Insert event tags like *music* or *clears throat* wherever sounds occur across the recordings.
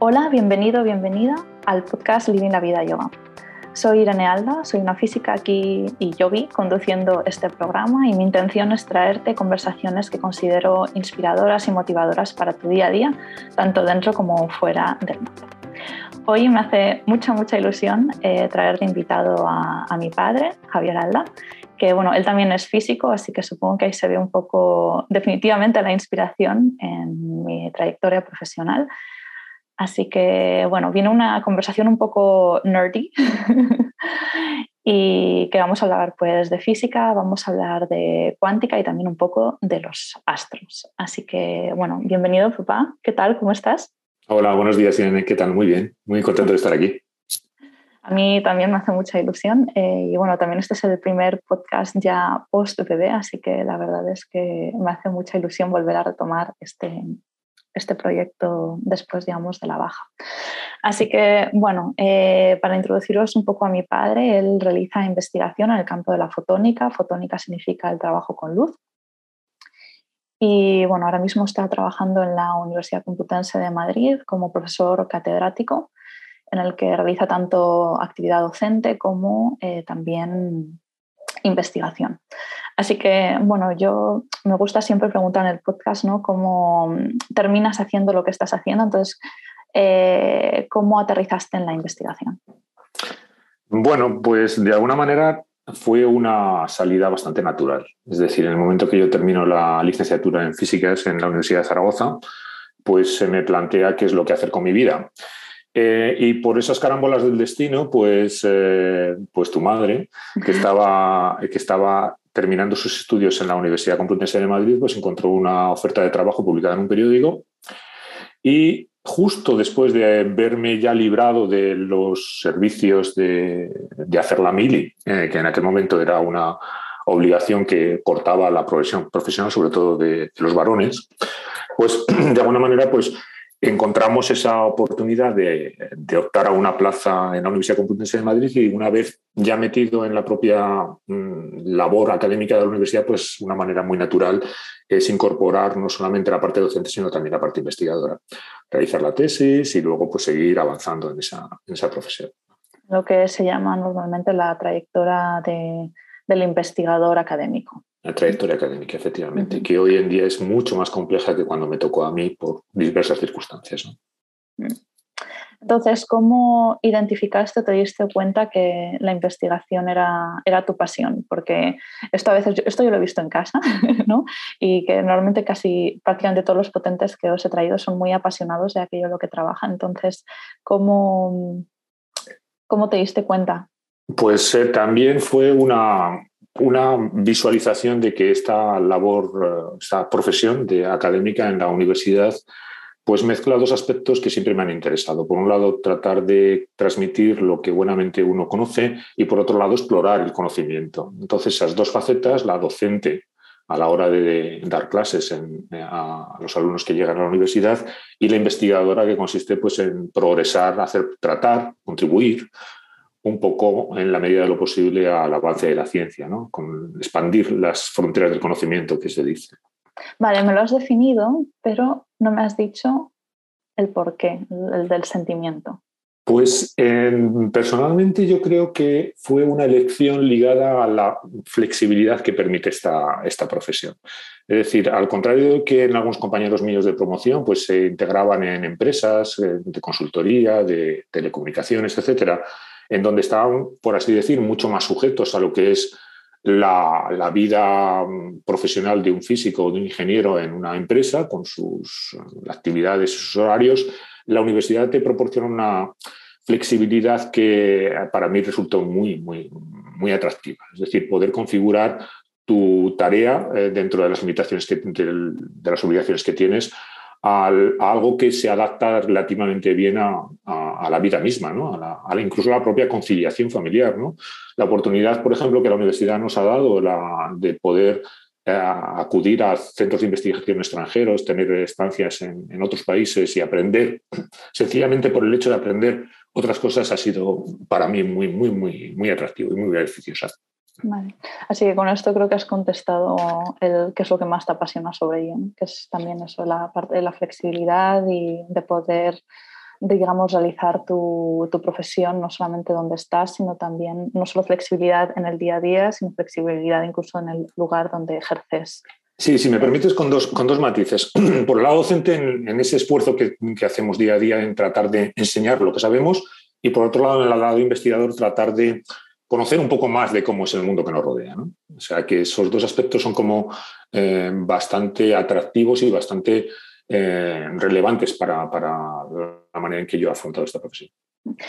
Hola, bienvenido, bienvenida al podcast Living la Vida Yoga. Soy Irene Alba, soy una física aquí y yogi conduciendo este programa y mi intención es traerte conversaciones que considero inspiradoras y motivadoras para tu día a día, tanto dentro como fuera del mundo. Hoy me hace mucha, mucha ilusión eh, traer de invitado a, a, mi padre, Javier Alba, que bueno, él también es físico, así que supongo que ahí se ve un poco definitivamente la inspiración en mi trayectoria profesional. Así que bueno, viene una conversación un poco nerdy *laughs* y que vamos a hablar pues de física, vamos a hablar de cuántica y también un poco de los astros. Así que bueno, bienvenido papá, ¿qué tal? ¿Cómo estás? Hola, buenos días Irene, ¿qué tal? Muy bien, muy contento de estar aquí. A mí también me hace mucha ilusión eh, y bueno, también este es el primer podcast ya post bebé, así que la verdad es que me hace mucha ilusión volver a retomar este, este proyecto después, digamos, de la baja. Así que, bueno, eh, para introduciros un poco a mi padre, él realiza investigación en el campo de la fotónica. Fotónica significa el trabajo con luz. Y bueno, ahora mismo está trabajando en la Universidad Complutense de Madrid como profesor catedrático en el que realiza tanto actividad docente como eh, también investigación. Así que, bueno, yo me gusta siempre preguntar en el podcast, ¿no? ¿Cómo terminas haciendo lo que estás haciendo? Entonces, eh, ¿cómo aterrizaste en la investigación? Bueno, pues de alguna manera fue una salida bastante natural. Es decir, en el momento que yo termino la licenciatura en físicas en la Universidad de Zaragoza, pues se me plantea qué es lo que hacer con mi vida. Eh, y por esas carambolas del destino, pues, eh, pues tu madre, que estaba, que estaba terminando sus estudios en la Universidad Complutense de Madrid, pues encontró una oferta de trabajo publicada en un periódico. Y justo después de verme ya librado de los servicios de, hacer la mili, eh, que en aquel momento era una obligación que cortaba la profesión profesional, sobre todo de, de los varones, pues *clears throat* de alguna manera pues encontramos esa oportunidad de, optar a una plaza en la Universidad Complutense de Madrid y una vez ya metido en la propia mm, labor académica de la universidad, pues una manera muy natural es incorporar no solamente la parte docente, sino también la parte investigadora. Realizar la tesis y luego pues seguir avanzando en esa, en esa profesión. Lo que se llama normalmente la trayectoria del investigador académico. La trayectoria académica, efectivamente, que hoy en día es mucho más compleja que cuando me tocó a mí por diversas circunstancias. Entonces, ¿cómo identificaste, te diste cuenta que la investigación era, era tu pasión? Porque esto a veces, esto yo lo he visto en casa, *laughs* ¿no? Y que normalmente casi prácticamente todos los potentes que os he traído son muy apasionados de aquello en lo que trabajan. Entonces, ¿cómo, cómo te diste cuenta? Pues eh, también fue una, una visualización de que esta labor, eh, esta profesión de académica en la universidad, pues mezcla dos aspectos que siempre me han interesado. Por un lado, tratar de transmitir lo que buenamente uno conoce y por otro lado, explorar el conocimiento. Entonces, esas dos facetas, la docente a la hora de dar clases a, los alumnos que llegan a la universidad y la investigadora que consiste pues, en progresar, hacer, tratar, contribuir un poco en la medida de lo posible al avance de la ciencia, ¿no? con expandir las fronteras del conocimiento que se dice. Vale, me lo has definido, pero no me has dicho el porqué, el del sentimiento. Pues personalmente yo creo que fue una elección ligada a la flexibilidad que permite esta, esta profesión. Es decir, al contrario de que en algunos compañeros míos de promoción pues se integraban en empresas eh, de consultoría, de telecomunicaciones, etcétera, en donde estaban, por así decir, mucho más sujetos a lo que es la, vida mm, profesional de un físico o de un ingeniero en una empresa, con sus actividades y sus horarios, la universidad te proporciona una flexibilidad que para mí resultó muy, muy, muy atractiva. Es decir, poder configurar tu tarea eh, dentro de las limitaciones que, de las obligaciones que tienes a algo que se adapta relativamente bien a, la vida misma, ¿no? a, la, incluso a la propia conciliación familiar. ¿no? La oportunidad, por ejemplo, que la universidad nos ha dado de poder eh, acudir a centros de investigación extranjeros, tener estancias en, en, otros países y aprender, *clears throat* sencillamente por el hecho de aprender otras cosas, ha sido para mí muy, muy, muy, muy atractivo y muy beneficioso. Así que con esto creo que has contestado el, qué es lo que más te apasiona sobre ello, que es también eso, la parte de la flexibilidad y de poder digamos, realizar tu, tu, profesión, no solamente donde estás, sino también, no solo flexibilidad en el día a día, sino flexibilidad incluso en el lugar donde ejerces. Sí, si me permites, con dos, con dos matices. *clears throat* Por el lado docente, en, ese esfuerzo que, que, hacemos día a día en tratar de enseñar lo que sabemos, y por otro lado, en el lado investigador, tratar de conocer un poco más de cómo es el mundo que nos rodea. ¿no? O sea, que esos dos aspectos son como eh, bastante atractivos y bastante eh, relevantes para, para, la manera en que yo he afrontado esta profesión.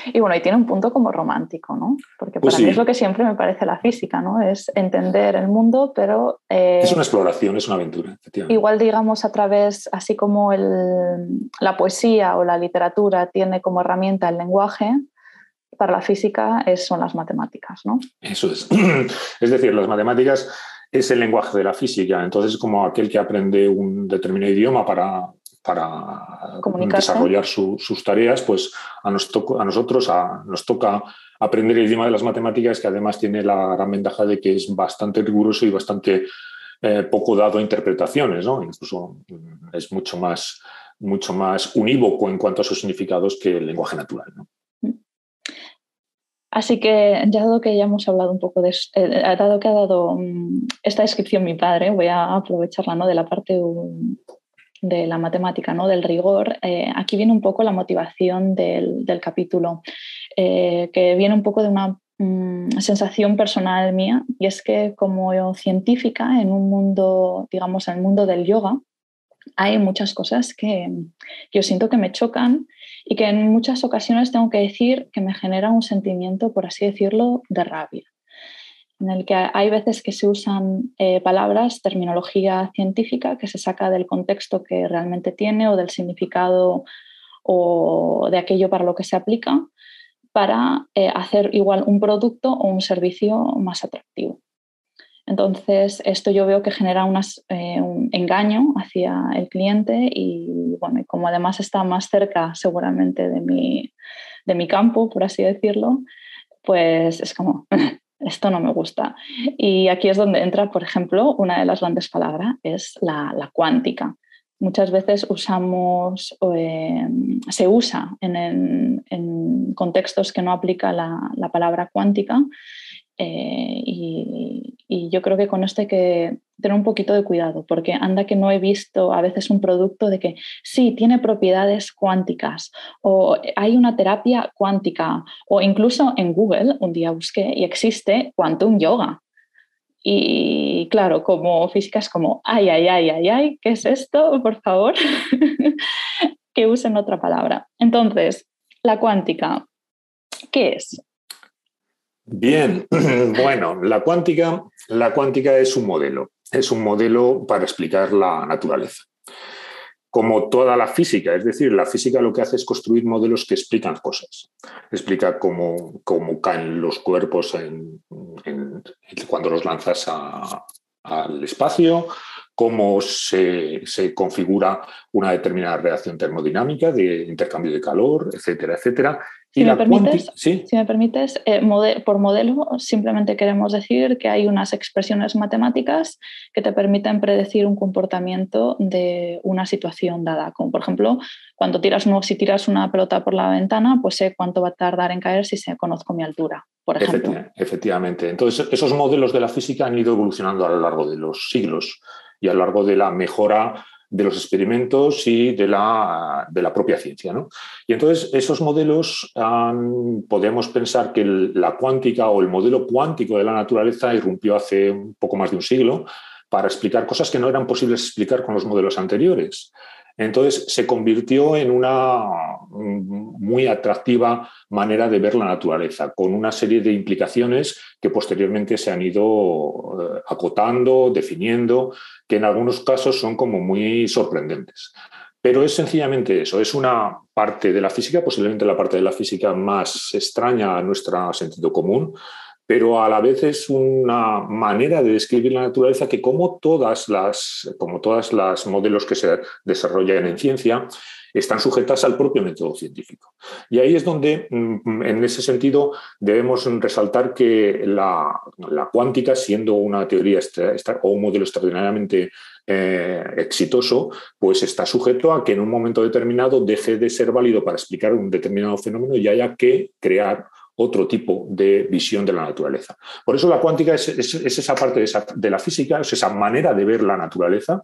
Y bueno, y tiene un punto como romántico, ¿no? Porque pues para mí es lo que siempre me parece la física, ¿no? Es entender el mundo, pero... Eh, es una exploración, es una aventura, efectivamente. Igual, digamos, a través, así como el, la poesía o la literatura tiene como herramienta el lenguaje, para la física es, son las matemáticas, ¿no? Eso es. *clears throat* Es decir, las matemáticas es el lenguaje de la física. Entonces, como aquel que aprende un determinado idioma para, para desarrollar sus tareas, pues a, a nosotros nos toca aprender el idioma de las matemáticas, que además tiene la gran ventaja de que es bastante riguroso y bastante eh, poco dado a interpretaciones, ¿no? Incluso es mucho más, mucho más unívoco en cuanto a sus significados que el lenguaje natural. ¿no? Así que, dado que ya hemos hablado un poco de, eh, dado que ha dado mm, esta descripción mi padre, voy a aprovecharla ¿no? de la parte de la matemática, ¿no? del rigor. Eh, aquí viene un poco la motivación del, capítulo, eh, que viene un poco de una mm, sensación personal mía, y es que como científica en un mundo, digamos, en el mundo del yoga, hay muchas cosas que, yo siento que me chocan y que en muchas ocasiones tengo que decir que me genera un sentimiento, por así decirlo, de rabia, en el que hay veces que se usan eh, palabras, terminología científica que se saca del contexto que realmente tiene o del significado o de aquello para lo que se aplica para eh, hacer igual un producto o un servicio más atractivo. Entonces, esto yo veo que genera eh, un engaño hacia el cliente y, bueno, como además está más cerca seguramente de mi, de mi campo, por así decirlo, pues es como, *laughs* esto no me gusta. Y aquí es donde entra, por ejemplo, una de las grandes palabras, es la, cuántica. Muchas veces usamos, eh, se usa en, en, contextos que no aplica la palabra cuántica eh, y, yo creo que con esto hay que tener un poquito de cuidado, porque anda que no he visto a veces un producto de que sí, tiene propiedades cuánticas o hay una terapia cuántica o incluso en Google un día busqué y existe Quantum Yoga. Y claro, como física es como, ay, ay, ay, ay, ay, ¿qué es esto? Por favor, *laughs* que usen otra palabra. Entonces, la cuántica, ¿qué es? Bien, *clears throat* bueno, la cuántica, la cuántica es un modelo, es un modelo para explicar la naturaleza. Como toda la física, es decir, la física lo que hace es construir modelos que explican cosas. Explica cómo, cómo caen los cuerpos cuando los lanzas al espacio, cómo se, se, configura una determinada reacción termodinámica de intercambio de calor, etcétera, etcétera. Si, me permites, si me permites, eh, por modelo simplemente queremos decir que hay unas expresiones matemáticas que te permiten predecir un comportamiento de una situación dada, como por ejemplo, cuando tiras, si tiras una pelota por la ventana, pues sé cuánto va a tardar en caer si se conozco mi altura, por ejemplo. Efectivamente. Entonces, esos modelos de la física han ido evolucionando a lo largo de los siglos y a lo largo de la mejora de los experimentos y de la, de la propia ciencia. ¿no? Y entonces esos modelos podemos pensar que la cuántica o el modelo cuántico de la naturaleza irrumpió hace un poco más de un siglo para explicar cosas que no eran posibles explicar con los modelos anteriores. Entonces se convirtió en una muy atractiva manera de ver la naturaleza, con una serie de implicaciones que posteriormente se han ido eh, acotando, definiendo, que en algunos casos son como muy sorprendentes. Pero es sencillamente eso, es una parte de la física, posiblemente la parte de la física más extraña a nuestro sentido común, pero a la vez es una manera de describir la naturaleza que como todas las, como todas las modelos que se desarrollan en ciencia, están sujetas al propio método científico. Y ahí es donde, mm, en ese sentido, debemos resaltar que la, cuántica, siendo una teoría o un modelo extraordinariamente eh, exitoso, pues está sujeto a que en un momento determinado deje de ser válido para explicar un determinado fenómeno y haya que crear otro tipo de visión de la naturaleza. Por eso la cuántica es, esa parte de, la física, es esa manera de ver la naturaleza.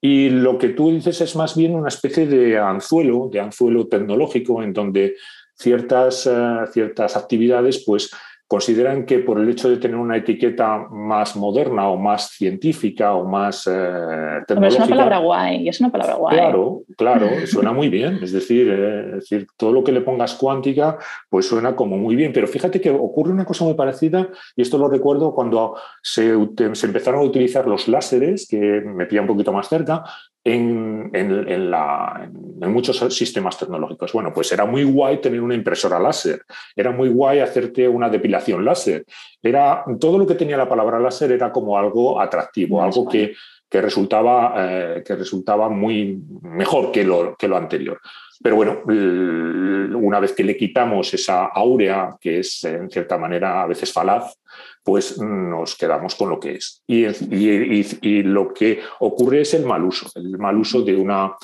Y lo que tú dices es más bien una especie de anzuelo, de anzuelo tecnológico, en donde ciertas, eh, ciertas actividades pues, consideran que por el hecho de tener una etiqueta más moderna o más científica o más tecnológica... es una palabra guay, es una palabra guay. Claro, claro, *laughs* suena muy bien. Es decir, eh, es decir, todo lo que le pongas cuántica, pues suena como muy bien. Pero fíjate que ocurre una cosa muy parecida, y esto lo recuerdo cuando se, se empezaron a utilizar los láseres, que me pilla un poquito más cerca, en, muchos sistemas tecnológicos. Bueno, pues era muy guay tener una impresora láser, era muy guay hacerte una depilación láser. Era, todo lo que tenía la palabra láser era como algo atractivo, algo que, resultaba, eh, que resultaba muy mejor que lo, que lo anterior. Pero bueno, una vez que le quitamos esa áurea, que es en cierta manera a veces falaz, pues nos quedamos con lo que es. Y, lo que ocurre es el mal uso, el mal uso de una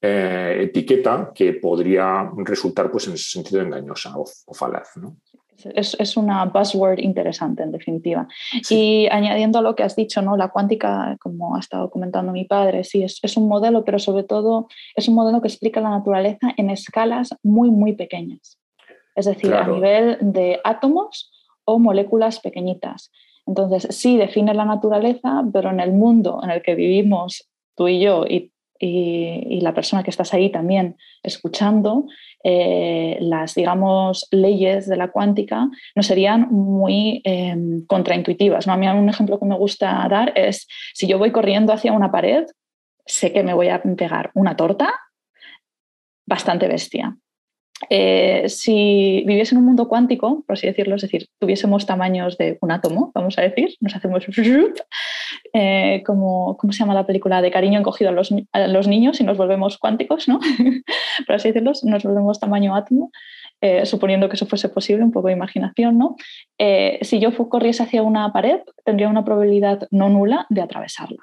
eh, etiqueta que podría resultar pues, en ese sentido engañosa o, falaz. Es, una buzzword interesante, en definitiva. Y añadiendo a lo que has dicho, ¿no? la cuántica, como ha estado comentando mi padre, sí, es, es, un modelo, pero sobre todo es un modelo que explica la naturaleza en escalas muy, muy pequeñas. Es decir, a nivel de átomos o moléculas pequeñitas. Entonces, sí define la naturaleza, pero en el mundo en el que vivimos tú y yo y, la persona que estás ahí también escuchando, eh, las, digamos, leyes de la cuántica no serían muy em, contraintuitivas. ¿no? A mí un ejemplo que me gusta dar es, si yo voy corriendo hacia una pared, sé que me voy a pegar una torta bastante bestia. Eh, si viviese en un mundo cuántico, por así decirlo, es decir, tuviésemos tamaños de un átomo, vamos a decir, nos hacemos *laughs* eh, como, ¿cómo se llama la película? De cariño encogido a los, niños y nos volvemos cuánticos, ¿no? *laughs* por así decirlo, nos volvemos tamaño átomo. Eh, suponiendo que eso fuese posible, un poco de imaginación, ¿no? si yo corriese hacia una pared, tendría una probabilidad no nula de atravesarla.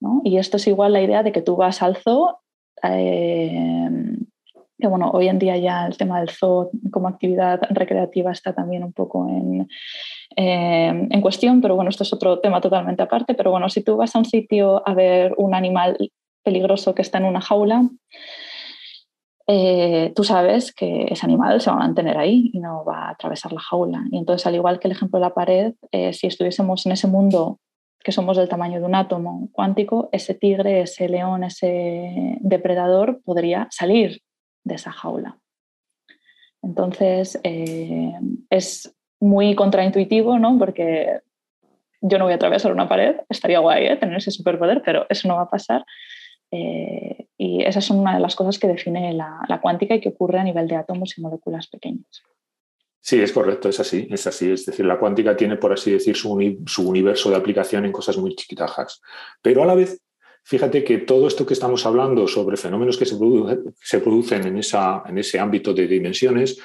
¿no? Y esto es igual la idea de que tú vas al zoo que bueno, hoy en día ya el tema del zoo como actividad recreativa está también un poco en, eh, en cuestión, pero bueno, esto es otro tema totalmente aparte, pero bueno, si tú vas a un sitio a ver un animal peligroso que está en una jaula, eh, tú sabes que ese animal se va a mantener ahí y no va a atravesar la jaula. Y entonces, al igual que el ejemplo de la pared, eh, si estuviésemos en ese mundo que somos del tamaño de un átomo cuántico, ese tigre, ese león, ese depredador podría salir de esa jaula. Entonces, eh, es muy contraintuitivo, ¿no? Porque yo no voy a atravesar una pared, estaría guay ¿eh? tener ese superpoder, pero eso no va a pasar. Eh, y esas son una de las cosas que define la, cuántica y que ocurre a nivel de átomos y moléculas pequeñas. Sí, es correcto, es así, es así. Es decir, la cuántica tiene, por así decir, su, su universo de aplicación en cosas muy chiquitajas. Pero a la vez Fíjate que todo esto que estamos hablando sobre fenómenos que se, producen en, ese ámbito de dimensiones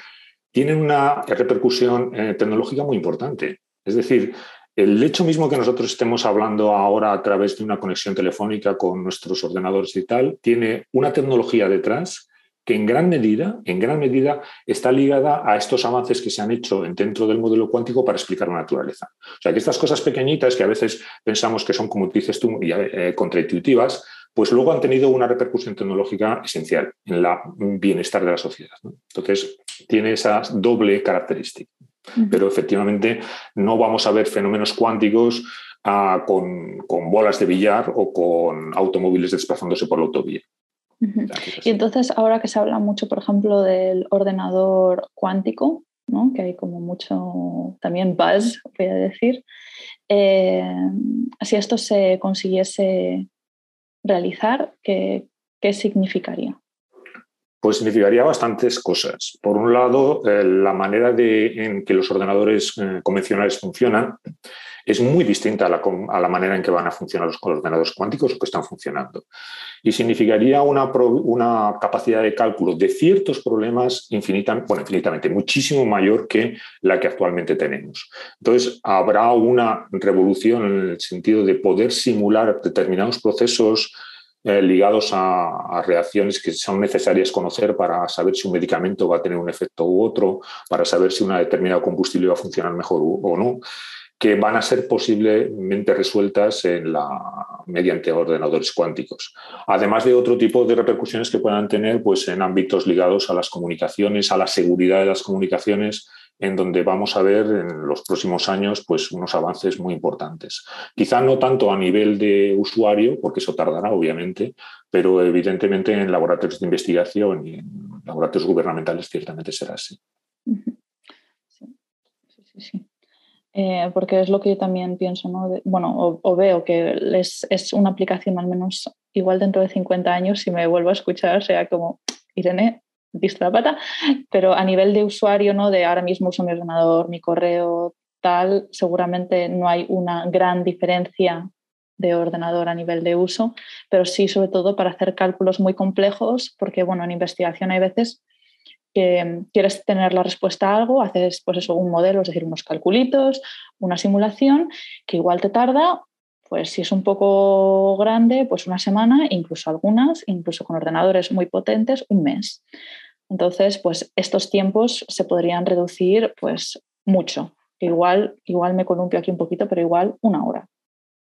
tienen una repercusión eh, tecnológica muy importante. Es decir, el hecho mismo que nosotros estemos hablando ahora a través de una conexión telefónica con nuestros ordenadores y tal, tiene una tecnología detrás que en gran medida, en gran medida está ligada a estos avances que se han hecho dentro del modelo cuántico para explicar la naturaleza. O sea, que estas cosas pequeñitas que a veces pensamos que son, como dices tú, eh, contraintuitivas, pues luego han tenido una repercusión tecnológica esencial en el bienestar de la sociedad. Entonces, tiene esa doble característica. Pero efectivamente no vamos a ver fenómenos cuánticos ah, con, con bolas de billar o con automóviles desplazándose por la autovía. Y entonces, ahora que se habla mucho, por ejemplo, del ordenador cuántico, ¿no? que hay como mucho también buzz, voy a decir, eh, si esto se consiguiese realizar, ¿qué, qué significaría? Pues significaría bastantes cosas. Por un lado, eh, la manera de, en que los ordenadores eh, convencionales funcionan es muy distinta a la, manera en que van a funcionar los ordenadores cuánticos o que están funcionando. Y significaría una, una capacidad de cálculo de ciertos problemas bueno, infinitamente, muchísimo mayor que la que actualmente tenemos. Entonces, habrá una revolución en el sentido de poder simular determinados procesos eh, ligados a, reacciones que son necesarias conocer para saber si un medicamento va a tener un efecto u otro, para saber si una determinada combustible va a funcionar mejor o no que van a ser posiblemente resueltas mediante ordenadores cuánticos. Además de otro tipo de repercusiones que puedan tener pues, en ámbitos ligados a las comunicaciones, a la seguridad de las comunicaciones, en donde vamos a ver en los próximos años pues, unos avances muy importantes. Quizá no tanto a nivel de usuario, porque eso tardará, obviamente, pero evidentemente en laboratorios de investigación y en laboratorios gubernamentales ciertamente será así. Sí, sí, sí. Eh, porque es lo que yo también pienso, ¿no? bueno, o, veo que es, es, una aplicación al menos igual dentro de 50 años, si me vuelvo a escuchar, sea como, Irene, viste la pata, pero a nivel de usuario, ¿no? De ahora mismo uso mi ordenador, mi correo, tal, seguramente no hay una gran diferencia de ordenador a nivel de uso, pero sí sobre todo para hacer cálculos muy complejos, porque bueno, en investigación hay veces que quieres tener la respuesta a algo, haces pues eso, un modelo, es decir, unos calculitos, una simulación, que igual te tarda, pues si es un poco grande, pues una semana, incluso algunas, incluso con ordenadores muy potentes, un mes. Entonces, pues estos tiempos se podrían reducir pues mucho. Igual, igual me columpio aquí un poquito, pero igual una hora.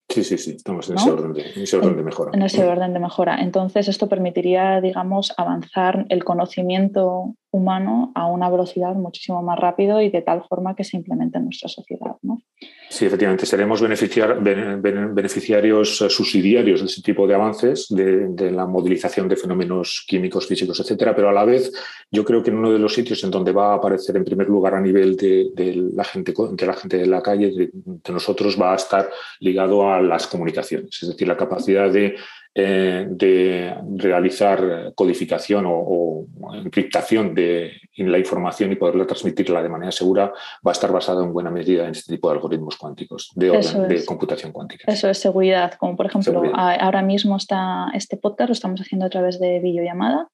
Sí, sí, sí, estamos en, ese, orden de, ese orden de mejora. En ese orden de mejora. Entonces, esto permitiría, digamos, avanzar el conocimiento humano a una velocidad muchísimo más rápido y de tal forma que se implemente en nuestra sociedad. ¿no? Sí, efectivamente, seremos beneficiar, beneficiarios eh, subsidiarios de ese tipo de avances, de, la modelización de fenómenos químicos, físicos, etcétera, pero a la vez yo creo que en uno de los sitios en donde va a aparecer en primer lugar a nivel de, la, gente, de la gente de la calle, de nosotros, va a estar ligado a las comunicaciones, es decir, la capacidad de eh, de realizar codificación o, encriptación de la información y poderla transmitirla de manera segura va a estar basada en buena medida en este tipo de algoritmos cuánticos, de, de computación cuántica. Eso es seguridad, como por ejemplo ahora mismo está este podcast lo estamos haciendo a través de videollamada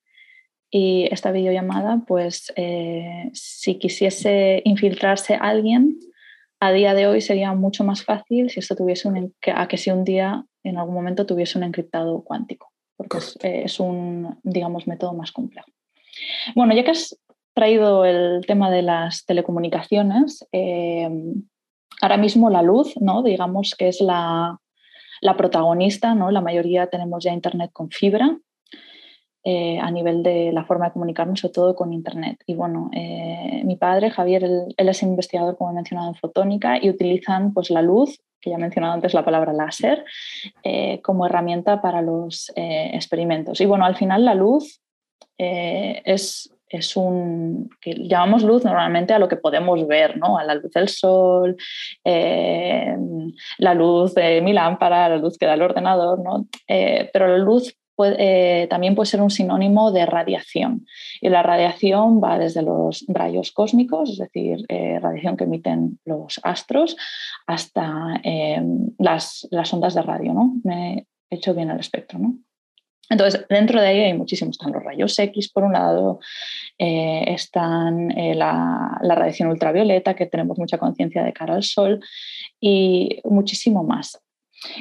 y esta videollamada, pues eh, si quisiese infiltrarse alguien, a día de hoy sería mucho más fácil si esto tuviese un, a que si un día en algún momento tuviese un encriptado cuántico, porque es, un, digamos, método más complejo. Bueno, ya que has traído el tema de las telecomunicaciones, eh, ahora mismo la luz, ¿no? digamos que es la, la, protagonista, ¿no? la mayoría tenemos ya Internet con fibra. Eh, a nivel de la forma de comunicarnos, sobre todo con Internet. Y bueno, eh, mi padre, Javier, él, es investigador, como he mencionado, en fotónica y utilizan pues, la luz que ya he mencionado antes la palabra láser, eh, como herramienta para los experimentos. Y bueno, al final la luz es, es, un, que llamamos luz normalmente a lo que podemos ver, ¿no? a la luz del sol, la luz de mi lámpara, la luz que da el ordenador, ¿no? pero la luz eh, también puede ser un sinónimo de radiación. Y la radiación va desde los rayos cósmicos, es decir, eh, radiación que emiten los astros, hasta eh, las, ondas de radio. ¿no? Me he hecho bien el espectro. ¿no? Entonces, dentro de ahí hay muchísimos. Están los rayos X, por un lado, están la, la, radiación ultravioleta, que tenemos mucha conciencia de cara al Sol, y muchísimo más.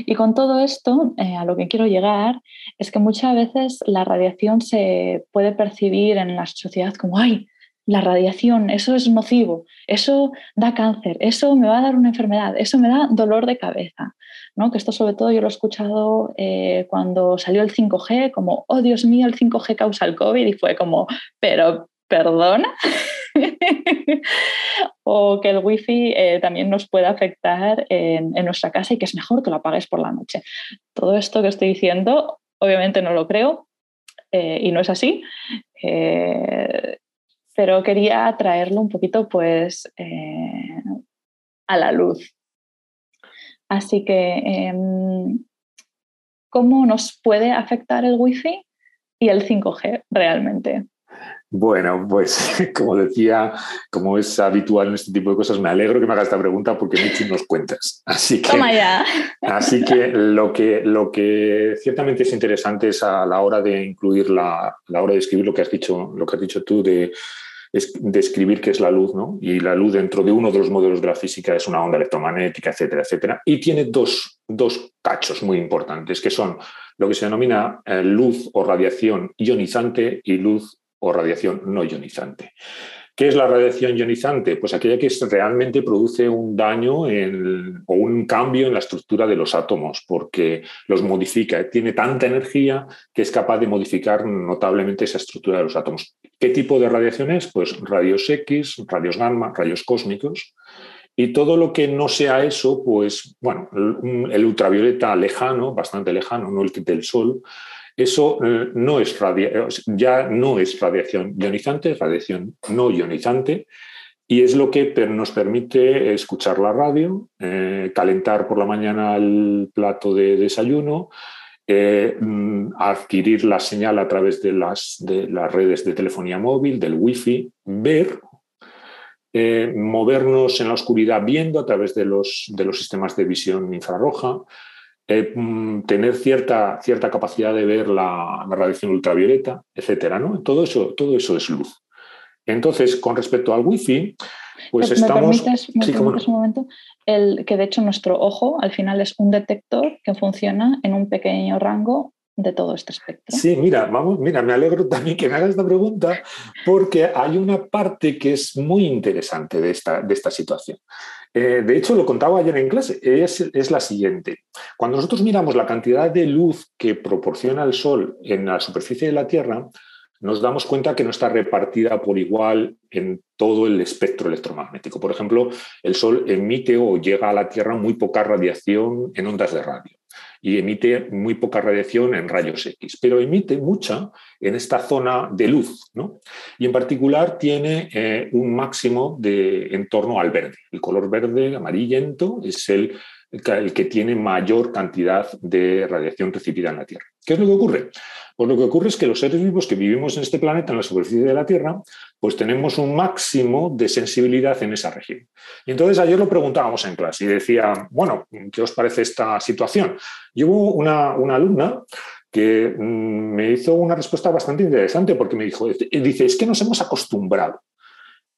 Y con todo esto, eh, a lo que quiero llegar es que muchas veces la radiación se puede percibir en la sociedad como, ay, la radiación, eso es nocivo, eso da cáncer, eso me va a dar una enfermedad, eso me da dolor de cabeza. ¿no? Que esto sobre todo yo lo he escuchado eh, cuando salió el 5G, como, oh Dios mío, el 5G causa el COVID, y fue como, pero perdona. *laughs* o que el wifi eh, también nos puede afectar en, nuestra casa y que es mejor que lo apagues por la noche. Todo esto que estoy diciendo, obviamente no lo creo eh, y no es así, eh, pero quería traerlo un poquito pues a la luz. Así que, em, ¿cómo nos puede afectar el wifi y el 5G realmente? Bueno, pues *laughs* como decía, como es habitual en este tipo de cosas, me alegro que me hagas esta pregunta porque mucho nos cuentas. Así que, Toma ya. Así que lo, que lo que ciertamente es interesante es a la hora de incluir la, a la hora de escribir lo que has dicho, lo que has dicho tú de describir qué es la luz, ¿no? Y la luz dentro de uno de los modelos de la física es una onda electromagnética, etcétera, etcétera. Y tiene dos, dos tachos muy importantes, que son lo que se denomina eh, luz o radiación ionizante y luz o radiación no ionizante. ¿Qué es la radiación ionizante? Pues aquella que realmente produce un daño o un cambio en la estructura de los átomos, porque los modifica. Tiene tanta energía que es capaz de modificar notablemente esa estructura de los átomos. ¿Qué tipo de radiación es? Pues rayos X, rayos gamma, rayos cósmicos. Y todo lo que no sea eso, pues bueno, el ultravioleta lejano, bastante lejano, no el del Sol, eso eh, no es ya no es radiación ionizante, es radiación no ionizante, y es lo que nos permite escuchar la radio, eh, calentar por la mañana el plato de desayuno, eh, mm, adquirir la señal a través de las, de las redes de telefonía móvil, del wifi, ver, movernos en la oscuridad viendo a través de los, de los sistemas de visión infrarroja, eh, mm, tener cierta, cierta capacidad de ver la, radiación ultravioleta, etcétera, ¿no? Todo eso, todo eso es luz. Entonces, con respecto al wifi, pues ¿Me estamos. Permites, ¿me permites un momento? El, que de hecho nuestro ojo al final es un detector que funciona en un pequeño rango de todo este espectro. Sí, mira, vamos, mira, me alegro también que me hagas esta pregunta porque hay una parte que es muy interesante de esta, de esta situación. Eh, de hecho, lo contaba ayer en clase, es, es, la siguiente. Cuando nosotros miramos la cantidad de luz que proporciona el Sol en la superficie de la Tierra, nos damos cuenta que no está repartida por igual en todo el espectro electromagnético. Por ejemplo, el Sol emite o llega a la Tierra muy poca radiación en ondas de radio y emite muy poca radiación en rayos X, pero emite mucha en esta zona de luz, ¿no? Y en particular tiene eh, un máximo de, en torno al verde. El color verde amarillento es el, el que tiene mayor cantidad de radiación recibida en la Tierra. ¿Qué es lo que ocurre? Pues lo que ocurre es que los seres vivos que vivimos en este planeta, en la superficie de la Tierra, pues tenemos un máximo de sensibilidad en esa región. Y entonces ayer lo preguntábamos en clase y decía, bueno, ¿qué os parece esta situación? Y hubo una, una alumna que mm, me hizo una respuesta bastante interesante porque me dijo, dice, es que nos hemos acostumbrado.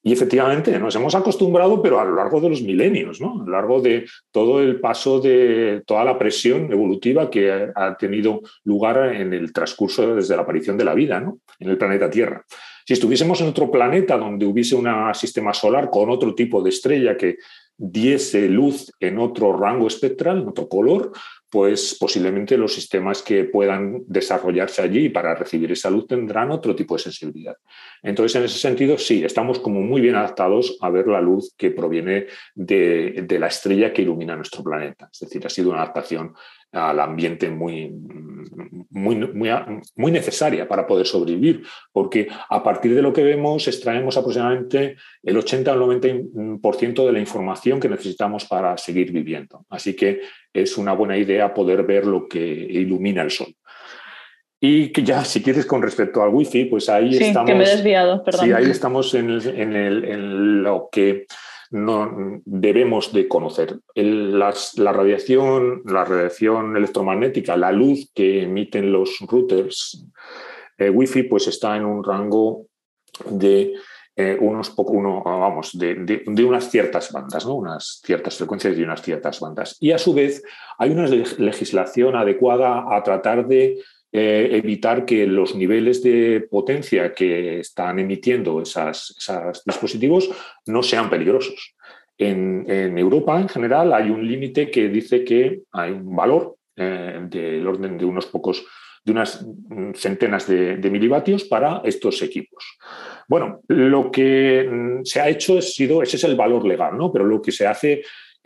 Y efectivamente, nos hemos acostumbrado, pero a lo largo de los milenios, ¿no? a lo largo de todo el paso de toda la presión evolutiva que ha tenido lugar en el transcurso desde la aparición de la vida ¿no? en el planeta Tierra. Si estuviésemos en otro planeta donde hubiese un sistema solar con otro tipo de estrella que diese luz en otro rango espectral, en otro color, pues posiblemente los sistemas que puedan desarrollarse allí para recibir esa luz tendrán otro tipo de sensibilidad. Entonces, en ese sentido, sí, estamos como muy bien adaptados a ver la luz que proviene de, la estrella que ilumina nuestro planeta. Es decir, ha sido una adaptación al ambiente muy, muy, muy, muy, necesaria para poder sobrevivir, porque a partir de lo que vemos extraemos aproximadamente el 80 al 90% de la información que necesitamos para seguir viviendo. Así que es una buena idea poder ver lo que ilumina el sol. Y que ya, si quieres, con respecto al wifi, pues ahí sí, estamos. Que me he desviado, perdón. Sí, ahí estamos en, en, el, en lo que no debemos de conocer. la, radiación, la radiación electromagnética, la luz que emiten los routers eh, Wi-Fi, pues está en un rango de eh, unos poco, uno, vamos, de, unas ciertas bandas, ¿no? unas ciertas frecuencias y unas ciertas bandas. Y a su vez hay una legislación adecuada a tratar de eh, evitar que los niveles de potencia que están emitiendo esos dispositivos no sean peligrosos. En, Europa, en general, hay un límite que dice que hay un valor eh, del orden de unos pocos, de unas centenas de, de, milivatios para estos equipos. Bueno, lo que mm, se ha hecho ha sido, ese es el valor legal, ¿no? Pero lo que se hace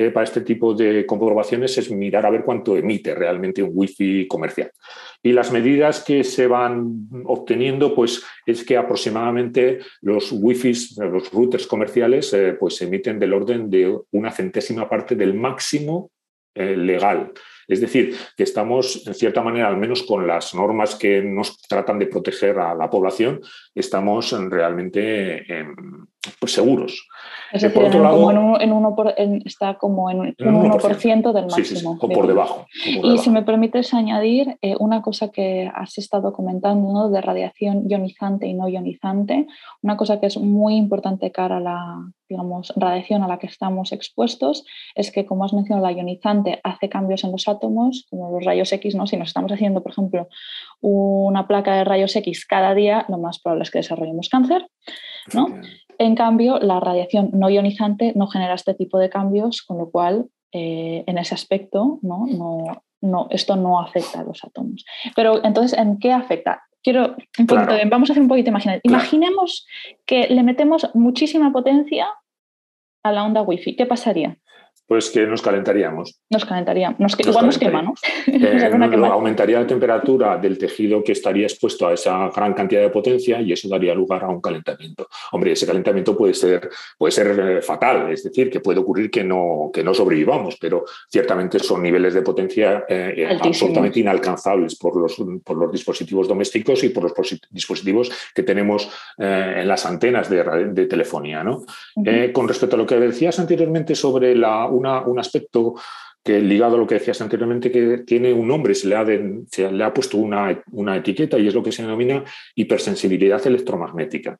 para este tipo de comprobaciones es mirar a ver cuánto emite realmente un wifi comercial. Y las medidas que se van obteniendo, pues es que aproximadamente los wifis, los routers comerciales, eh, pues emiten del orden de una centésima parte del máximo eh, legal. Es decir, que estamos, en cierta manera, al menos con las normas que nos tratan de proteger a la población, estamos realmente pues, seguros. Es decir, en, uno está como en un 1%, del máximo. o por debajo. y si me permites añadir eh, una cosa que has estado comentando de radiación ionizante y no ionizante, una cosa que es muy importante cara a la digamos, radiación a la que estamos expuestos es que, como has mencionado, la ionizante hace cambios en los átomos, como los rayos X, ¿no? Si nos estamos haciendo, por ejemplo, una placa de rayos X cada día, lo más probable es que desarrollemos cáncer, ¿no? En cambio, la radiación no ionizante no genera este tipo de cambios, con lo cual, eh, en ese aspecto, ¿no? No, no, esto no afecta a los átomos. Pero entonces, ¿en qué afecta? Quiero un poquito, vamos a hacer un poquito imaginar. Imaginemos que le metemos muchísima potencia a la onda wifi. ¿Qué pasaría? Pues que nos calentaríamos. Nos calentaríamos. Nos, igual nos quemamos. *laughs* Eh, aumentaría la temperatura del tejido que estaría expuesto a esa gran cantidad de potencia y eso daría lugar a un calentamiento. Hombre, ese calentamiento puede ser, puede ser eh, fatal, es decir, que puede ocurrir que no, que no sobrevivamos, pero ciertamente son niveles de potencia eh, absolutamente inalcanzables por los, por los dispositivos domésticos y por los dispositivos que tenemos en las antenas de, telefonía. ¿no? con respecto a lo que decías anteriormente sobre la un aspecto que ligado a lo que decías anteriormente, que tiene un nombre, se le ha, se le ha puesto una, una, etiqueta y es lo que se denomina hipersensibilidad electromagnética.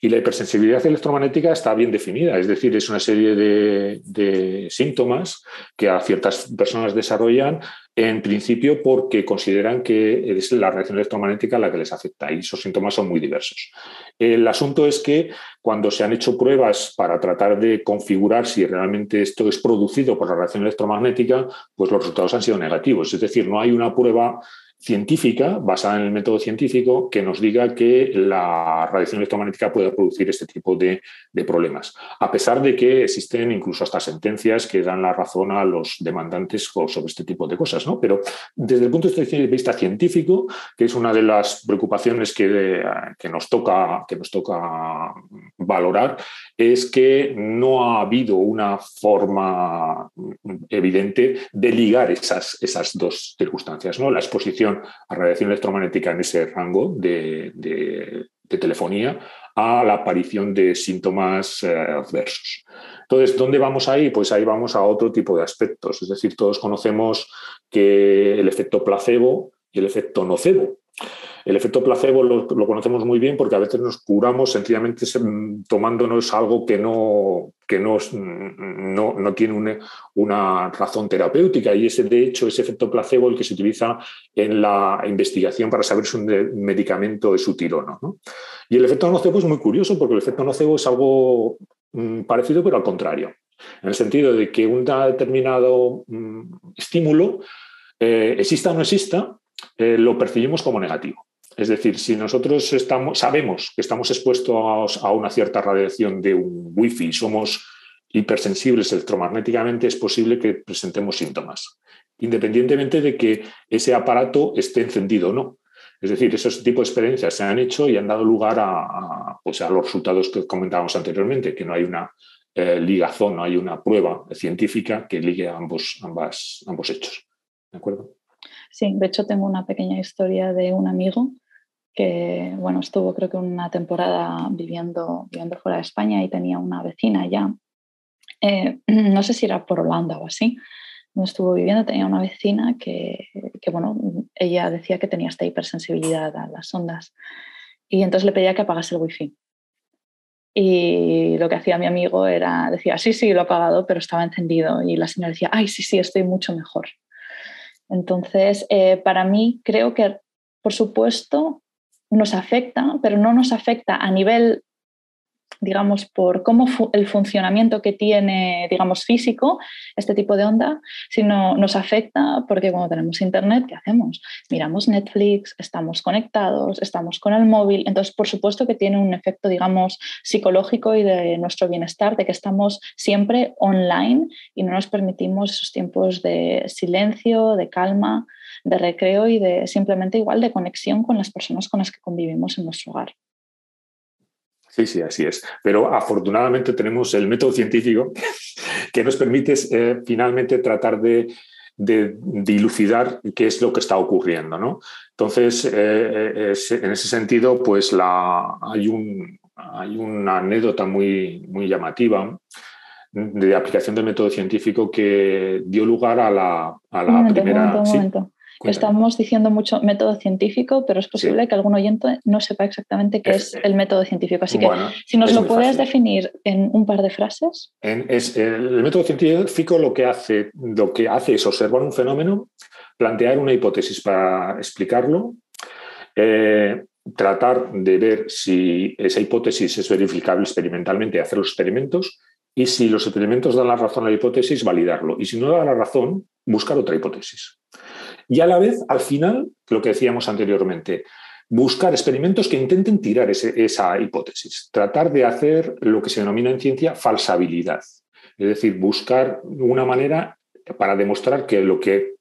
Y la hipersensibilidad electromagnética está bien definida, es decir, es una serie de, síntomas que a ciertas personas desarrollan en principio porque consideran que es la radiación electromagnética la que les afecta y esos síntomas son muy diversos. El asunto es que cuando se han hecho pruebas para tratar de configurar si realmente esto es producido por la radiación electromagnética, pues los resultados han sido negativos. Es decir, no hay una prueba científica, basada en el método científico, que nos diga que la radiación electromagnética puede producir este tipo de, problemas. A pesar de que existen incluso hasta sentencias que dan la razón a los demandantes sobre este tipo de cosas. ¿no? Pero desde el punto de vista científico, que es una de las preocupaciones que, que, nos, toca, que nos toca valorar, es que no ha habido una forma evidente de ligar esas, esas dos circunstancias. ¿no? La exposición a radiación electromagnética en ese rango de, telefonía a la aparición de síntomas eh, adversos. Entonces, ¿dónde vamos ahí? Pues ahí vamos a otro tipo de aspectos. Es decir, todos conocemos que el efecto placebo y el efecto nocebo. El efecto placebo lo, conocemos muy bien porque a veces nos curamos sencillamente tomándonos algo que no, que no, no, tiene una, razón terapéutica y ese, de hecho, ese efecto placebo el que se utiliza en la investigación para saber si un medicamento es útil o no. Y el efecto nocebo es muy curioso porque el efecto nocebo es algo mm, parecido pero al contrario, en el sentido de que un determinado mm, estímulo, eh, exista o no exista, eh, lo percibimos como negativo. Es decir, si nosotros sabemos que estamos expuestos a, una cierta radiación de un wifi somos hipersensibles electromagnéticamente, es posible que presentemos síntomas, independientemente de que ese aparato esté encendido o no. Es decir, esos tipos de experiencias se han hecho y han dado lugar a, pues a los resultados que comentábamos anteriormente, que no hay una eh, ligazón, no hay una prueba científica que ligue ambos, ambos hechos. ¿De acuerdo? Sí, de hecho tengo una pequeña historia de un amigo que bueno, estuvo creo que una temporada viviendo, viviendo fuera de España y tenía una vecina ya, eh, *clears throat* no sé si era por Holanda o así, donde estuvo viviendo, tenía una vecina que, que, bueno, ella decía que tenía esta hipersensibilidad a las ondas y entonces le pedía que apagase el wifi. Y lo que hacía mi amigo era, decía, sí, sí, lo he apagado, pero estaba encendido. Y la señora decía, ay, sí, sí, estoy mucho mejor. Entonces, eh, para mí creo que, por supuesto, nos afecta, pero no nos afecta a nivel digamos, por cómo el funcionamiento que tiene, digamos, físico este tipo de onda, sino nos afecta porque cuando tenemos internet, ¿qué hacemos? Miramos Netflix, estamos conectados, estamos con el móvil, entonces por supuesto que tiene un efecto, digamos, psicológico y de nuestro bienestar, de que estamos siempre online y no nos permitimos esos tiempos de silencio, de calma, de recreo y de simplemente igual de conexión con las personas con las que convivimos en nuestro hogar. Sí, sí, así es. Pero afortunadamente tenemos el método científico *laughs* que nos permite eh, finalmente tratar de de dilucidar qué es lo que está ocurriendo. ¿no? Entonces, eh, en ese sentido, pues la, hay, un, hay una anécdota muy, muy llamativa de aplicación del método científico que dio lugar a la, a la primera... Estamos diciendo mucho método científico, pero es posible que algún oyente no sepa exactamente qué es, el método científico. Así que, si nos lo puedes definir en un par de frases. es, el método científico lo que, hace, lo que hace es observar un fenómeno, plantear una hipótesis para explicarlo, eh, tratar de ver si esa hipótesis es verificable experimentalmente, hacer los experimentos y si los experimentos dan la razón a la hipótesis, validarlo. Y si no da la razón, buscar otra hipótesis. Y a la vez, al final, lo que decíamos anteriormente, buscar experimentos que intenten tirar esa hipótesis, tratar de hacer lo que se denomina en ciencia falsabilidad. Es decir, buscar una manera para demostrar que lo que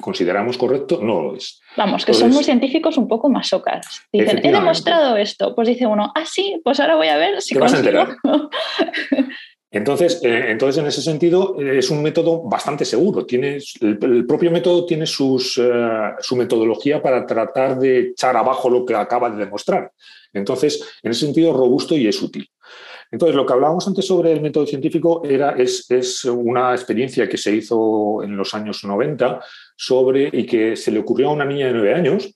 consideramos correcto no lo es. Vamos, que somos científicos un poco masocas. Dicen, he demostrado esto. Pues dice uno, ah, sí, pues ahora voy a ver si consigo. *laughs* Entonces, eh, entonces, en ese sentido, es un método bastante seguro. Tiene, el, propio método tiene sus, eh, su metodología para tratar de echar abajo lo que acaba de demostrar. Entonces, en ese sentido, robusto y es útil. Entonces, lo que hablábamos antes sobre el método científico era, es, es, una experiencia que se hizo en los años 90 sobre, y que se le ocurrió a una niña de nueve años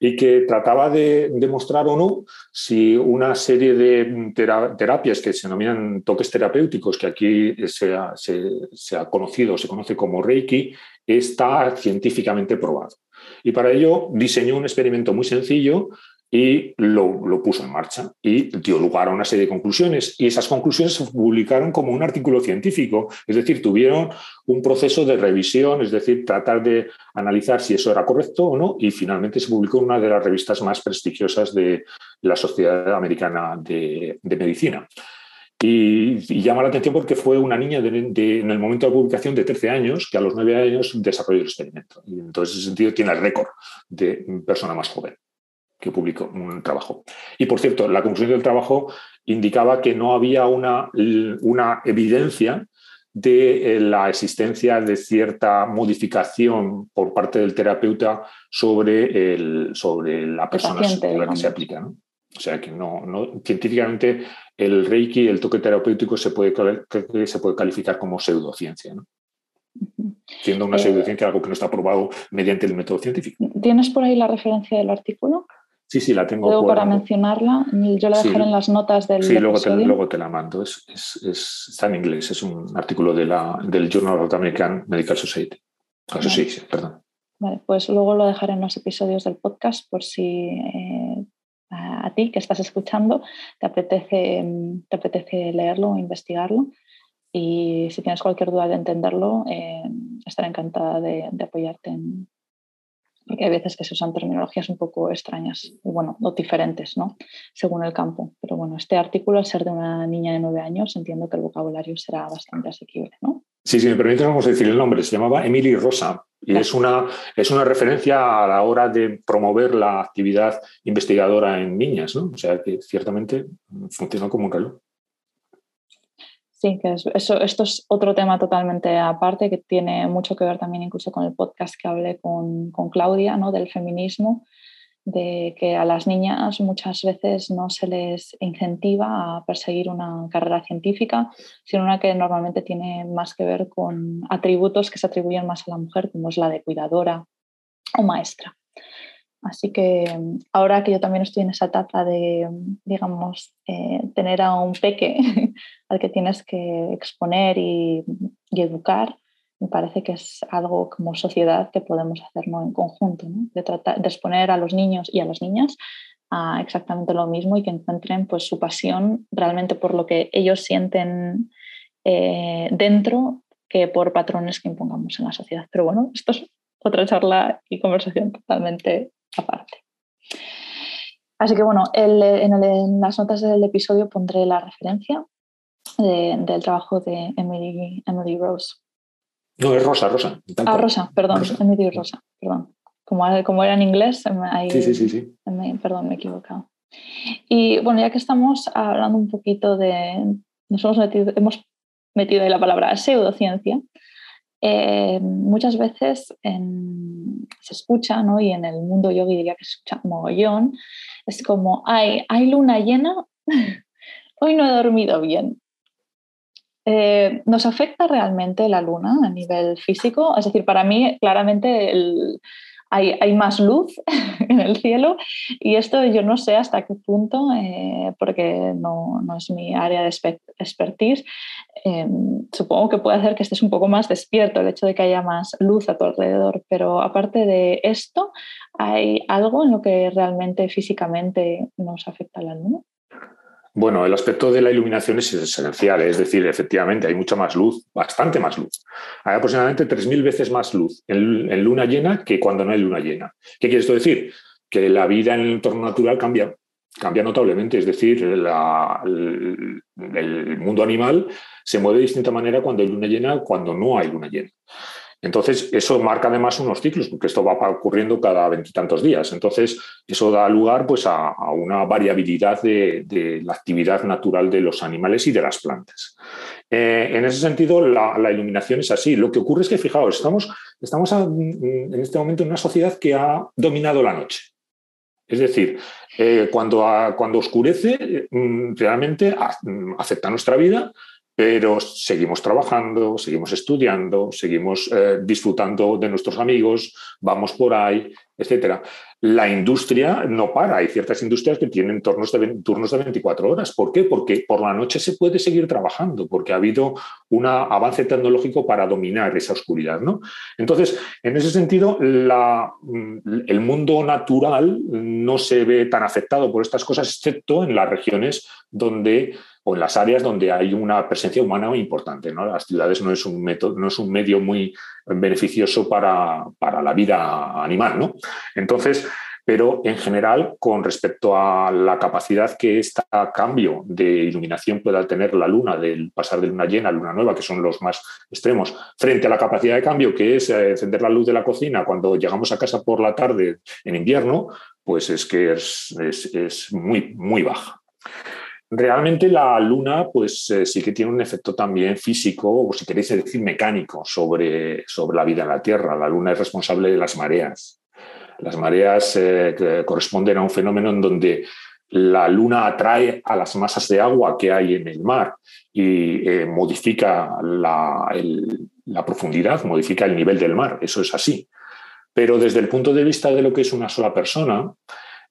y que trataba de demostrar o no si una serie de terapias que se denominan toques terapéuticos, que aquí se ha, se ha conocido, se conoce como Reiki, está científicamente probado. Y para ello diseñó un experimento muy sencillo y lo, puso en marcha y dio lugar a una serie de conclusiones. Y esas conclusiones se publicaron como un artículo científico, es decir, tuvieron un proceso de revisión, es decir, tratar de analizar si eso era correcto o no, y finalmente se publicó en una de las revistas más prestigiosas de la Sociedad Americana de, Medicina. Y, llama la atención porque fue una niña en el momento de publicación de 13 años que a los 9 años desarrolló el experimento. Y entonces, en ese sentido, tiene el récord de persona más joven que publicó un trabajo. Y por cierto, la conclusión del trabajo indicaba que no había una, una evidencia de eh, la existencia de cierta modificación por parte del terapeuta sobre, el, sobre la persona a la que se aplica. O sea que no, no, científicamente el Reiki, el toque terapéutico, se puede, se puede calificar como pseudociencia. ¿no? Siendo una eh, pseudociencia algo que no está probado mediante el método científico. ¿Tienes por ahí la referencia del artículo? Sí, sí, la tengo. Luego para mencionarla, yo la dejaré en las notas del. Sí, luego te, luego te, la mando. Es, es, está en inglés, es un artículo de la, del Journal of American Medical Society. Association, perdón. Vale, pues luego lo dejaré en los episodios del podcast por si eh, a, ti que estás escuchando te apetece, te apetece leerlo o investigarlo. Y si tienes cualquier duda de entenderlo, eh, estaré encantada de, de apoyarte en, porque hay veces que se usan terminologías un poco extrañas y bueno, o diferentes, ¿no? Según el campo. Pero bueno, este artículo, al ser de una niña de nueve años, entiendo que el vocabulario será bastante asequible, ¿no? Sí, si me permite, vamos a decir el nombre. Se llamaba Emily Rosa y es, una, es una referencia a la hora de promover la actividad investigadora en niñas, ¿no? O sea que ciertamente funciona como un reloj. Sí, que eso, esto es otro tema totalmente aparte que tiene mucho que ver también incluso con el podcast que hablé con, con Claudia, ¿no? del feminismo, de que a las niñas muchas veces no se les incentiva a perseguir una carrera científica, sino una que normalmente tiene más que ver con atributos que se atribuyen más a la mujer, como es la de cuidadora o maestra. Así que ahora que yo también estoy en esa etapa de, digamos, eh, tener a un peque *laughs* al que tienes que exponer y, educar, me parece que es algo como sociedad que podemos hacerlo en conjunto, de, tratar, de exponer a los niños y a las niñas a exactamente lo mismo y que encuentren pues, su pasión realmente por lo que ellos sienten eh, dentro que por patrones que impongamos en la sociedad. Pero bueno, esto es otra charla y conversación totalmente aparte. Así que bueno, en, las notas del episodio pondré la referencia del trabajo de Emily, Emily, Rose. No, es Rosa, Rosa. Ah, Rosa, perdón, Emily Rosa, perdón. Como, como, era en inglés, ahí, sí, sí, sí, perdón, me he equivocado. Y bueno, ya que estamos hablando un poquito de, nos hemos metido, hemos metido ahí la palabra pseudociencia, eh, muchas veces se escucha, ¿no? y en el mundo yogi diría que se escucha mogollón, es como, hay, hay luna llena, *laughs* hoy no he dormido bien. Eh, ¿Nos afecta realmente la luna a nivel físico? Es decir, para mí claramente el, hay, más luz *laughs* en el cielo y esto yo no sé hasta qué punto, eh, porque no, es mi área de expertise, em, supongo que puede hacer que estés un poco más despierto el hecho de que haya más luz a tu alrededor, pero aparte de esto, ¿hay algo en lo que realmente físicamente nos afecta la luna? Bueno, el aspecto de la iluminación es esencial, es decir, efectivamente hay mucha más luz, bastante más luz. Hay aproximadamente 3.000 veces más luz en, luna llena que cuando no hay luna llena. ¿Qué quiere esto decir? Que la vida en el entorno natural cambia, cambia notablemente, es decir, el, el mundo animal se mueve de distinta manera cuando hay luna llena cuando no hay luna llena. Entonces, eso marca además unos ciclos, porque esto va ocurriendo cada veintitantos días. Entonces, eso da lugar pues, a, una variabilidad de, la actividad natural de los animales y de las plantas. Eh, en ese sentido, la, iluminación es así. Lo que ocurre es que, fijaos, estamos, estamos en este momento en una sociedad que ha dominado la noche. Es decir, eh, cuando, cuando oscurece, mm, realmente mm, afecta nuestra vida, pero seguimos trabajando, seguimos estudiando, seguimos eh, disfrutando de nuestros amigos, vamos por ahí, etc. La industria no para. Hay ciertas industrias que tienen turnos de, turnos de 24 horas. ¿Por qué? Porque por la noche se puede seguir trabajando, porque ha habido un avance tecnológico para dominar esa oscuridad. ¿no? Entonces, en ese sentido, mm, el mundo natural no se ve tan afectado por estas cosas, excepto en las regiones donde o en las áreas donde hay una presencia humana importante. ¿no? Las ciudades no es un, método, no es un medio muy beneficioso para, la vida animal. ¿no? Entonces, pero en general, con respecto a la capacidad que este cambio de iluminación pueda tener la luna, del pasar de luna llena a luna nueva, que son los más extremos, frente a la capacidad de cambio que es eh, encender la luz de la cocina cuando llegamos a casa por la tarde en invierno, pues es que es, es muy, muy baja. Realmente la luna, pues eh, sí que tiene un efecto también físico, o si queréis decir mecánico, sobre, sobre la vida en la Tierra. La luna es responsable de las mareas. Las mareas eh, corresponden a un fenómeno en donde la luna atrae a las masas de agua que hay en el mar y eh, modifica la, la profundidad, modifica el nivel del mar. Eso es así. Pero desde el punto de vista de lo que es una sola persona,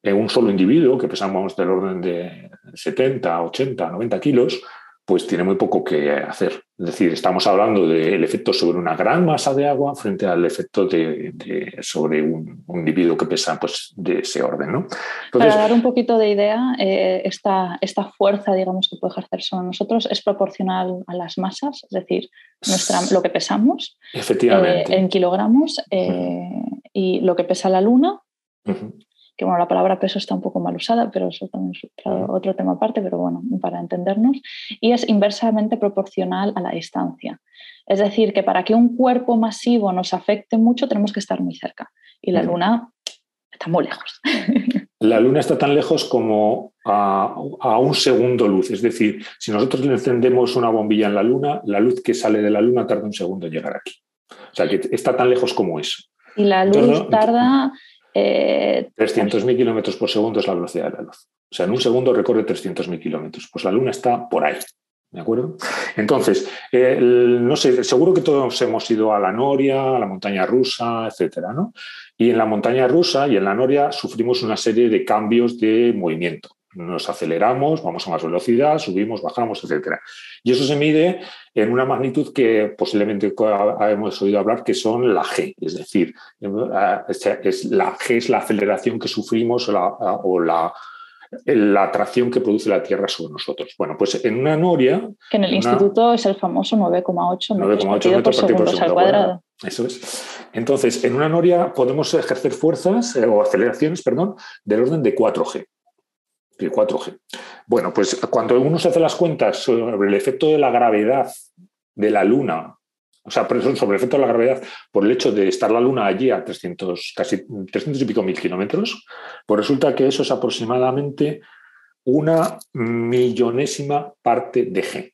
un solo individuo, que pesamos del orden de 70, 80, 90 kilos, pues tiene muy poco que hacer. Es decir, estamos hablando del efecto sobre una gran masa de agua frente al efecto de, sobre un, individuo que pesa pues, de ese orden. ¿no? Para dar un poquito de idea, eh, esta, esta, fuerza digamos, que puede ejercer sobre nosotros es proporcional a las masas, es decir, nuestra, lo que pesamos Efectivamente. Eh, en kilogramos eh, y lo que pesa la luna que bueno, la palabra peso está un poco mal usada, pero eso también es otro, tema aparte, pero bueno, para entendernos, y es inversamente proporcional a la distancia. Es decir, que para que un cuerpo masivo nos afecte mucho tenemos que estar muy cerca y la Luna está muy lejos. *laughs* La Luna está tan lejos como a, a, un segundo luz, es decir, si nosotros le encendemos una bombilla en la Luna, la luz que sale de la Luna tarda un segundo en llegar aquí. O sea, que está tan lejos como eso. Y la luz tarda 300.000 eh, kilómetros por segundo es la velocidad de la luz. O sea, en un segundo recorre 300.000 kilómetros. Pues la Luna está por ahí. ¿De acuerdo? Entonces, no sé, seguro que todos hemos ido a la Noria, a la montaña rusa, etcétera, ¿no? Y en la montaña rusa y en la Noria sufrimos una serie de cambios de movimiento nos aceleramos, vamos a más velocidad, subimos, bajamos, etc. Y eso se mide en una magnitud que posiblemente hemos oído hablar que son la G, es decir, es la G es la aceleración que sufrimos o la, la, atracción que produce la Tierra sobre nosotros. Bueno, pues en una noria... Que en el instituto es el famoso 9,8 metros, por segundo al cuadrado. Eso es. Entonces, en una noria podemos ejercer fuerzas eh, o aceleraciones, perdón, del orden de 4G. 4G. Bueno, pues cuando uno se hace las cuentas sobre el efecto de la gravedad de la Luna, o sea, sobre el efecto de la gravedad por el hecho de estar la Luna allí a 300, casi 300 y pico mil kilómetros, pues resulta que eso es aproximadamente una millonésima parte de G.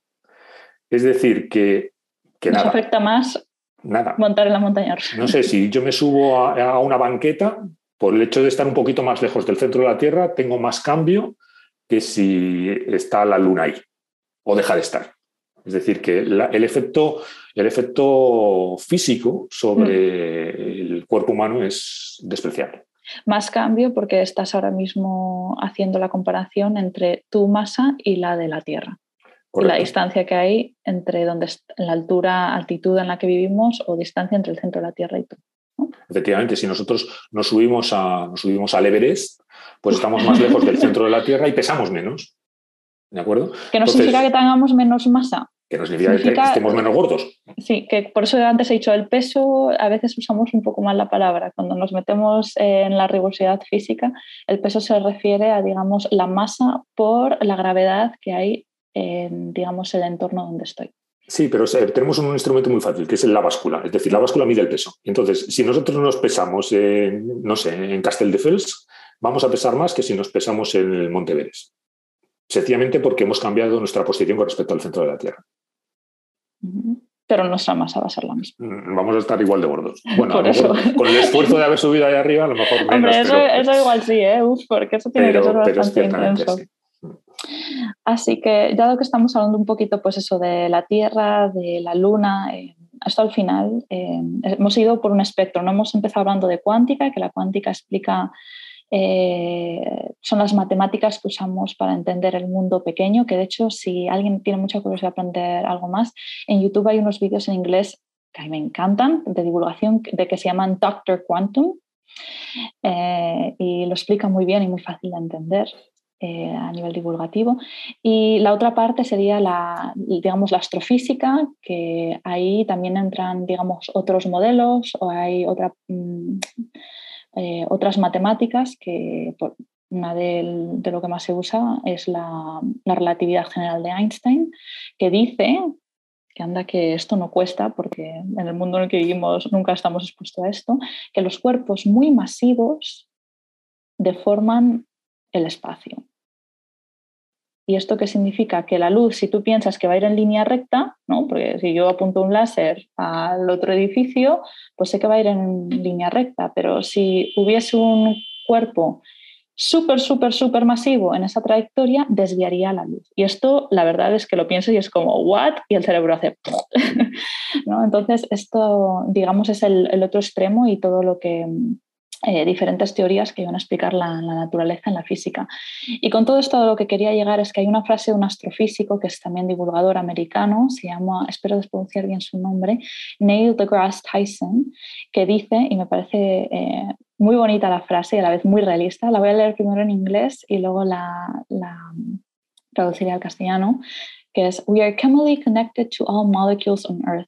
Es decir, que... que Nos afecta más Nada. Montar en la montaña No sé, si yo me subo a, una banqueta, por el hecho de estar un poquito más lejos del centro de la Tierra, tengo más cambio que si está la Luna ahí o deja de estar. Es decir, que el, efecto, el efecto físico sobre mm. el cuerpo humano es despreciable. Más cambio porque estás ahora mismo haciendo la comparación entre tu masa y la de la Tierra. La distancia que hay entre donde la altura, altitud en la que vivimos o distancia entre el centro de la Tierra y tú. Efectivamente, si nosotros nos subimos, a, nos subimos al Everest, pues estamos más lejos del *laughs* centro de la Tierra y pesamos menos. ¿De acuerdo? Que no significa que tengamos menos masa. Que no significa, que estemos menos gordos. Sí, que por eso antes he dicho el peso, a veces usamos un poco mal la palabra. Cuando nos metemos en la rigurosidad física, el peso se refiere a, digamos, la masa por la gravedad que hay en, digamos, el entorno donde estoy. Sí, pero tenemos un instrumento muy fácil, que es la báscula. Es decir, la báscula mide el peso. Entonces, si nosotros nos pesamos, en, no sé, en Castelldefels, vamos a pesar más que si nos pesamos en el Monte Everest. Sencillamente porque hemos cambiado nuestra posición con respecto al centro de la Tierra. Pero nuestra masa va a ser la misma. Mm, vamos a estar igual de gordos. *laughs* Bueno, con el esfuerzo de haber subido ahí arriba, a lo mejor *laughs* menos. Hombre, eso, eso igual sí, ¿eh? Uf, porque eso tiene que ser bastante intenso. Así que, dado que estamos hablando un poquito, pues eso, de la Tierra, de la Luna, eh, hasta el final eh, hemos ido por un espectro. No hemos empezado hablando de cuántica, que la cuántica explica eh, son las matemáticas que usamos para entender el mundo pequeño, que de hecho si alguien tiene mucha curiosidad de aprender algo más, en YouTube hay unos vídeos en inglés que a mí me encantan, de divulgación, de que se llaman Doctor Quantum, y lo explica muy bien y muy fácil de entender. Eh, a nivel divulgativo. Y la otra parte sería la, digamos, la astrofísica, que ahí también entran digamos, otros modelos o hay mm, eh, otras matemáticas que una de, lo que más se usa es la, la relatividad general de Einstein, que dice que anda que esto no cuesta, porque en el mundo en el que vivimos nunca estamos expuestos a esto, que los cuerpos muy masivos deforman el espacio. ¿Y esto qué significa? Que la luz, si tú piensas que va a ir en línea recta, ¿no? porque si yo apunto un láser al otro edificio, pues sé que va a ir en línea recta, pero si hubiese un cuerpo súper, súper, súper masivo en esa trayectoria, desviaría la luz. Y esto, la verdad es que lo pienso y es como, ¿what? Y el cerebro hace... *laughs* ¿no? Entonces, esto, digamos, es el otro extremo y todo lo que eh, diferentes teorías que van a explicar la, naturaleza en la física. Y con todo esto lo que quería llegar es que hay una frase de un astrofísico que es también divulgador americano, se llama, espero pronunciar bien su nombre, Neil deGrasse Tyson, que dice, y me parece eh, muy bonita la frase y a la vez muy realista, la voy a leer primero en inglés y luego la, la traduciré al castellano, que es, We are chemically connected to all molecules on Earth.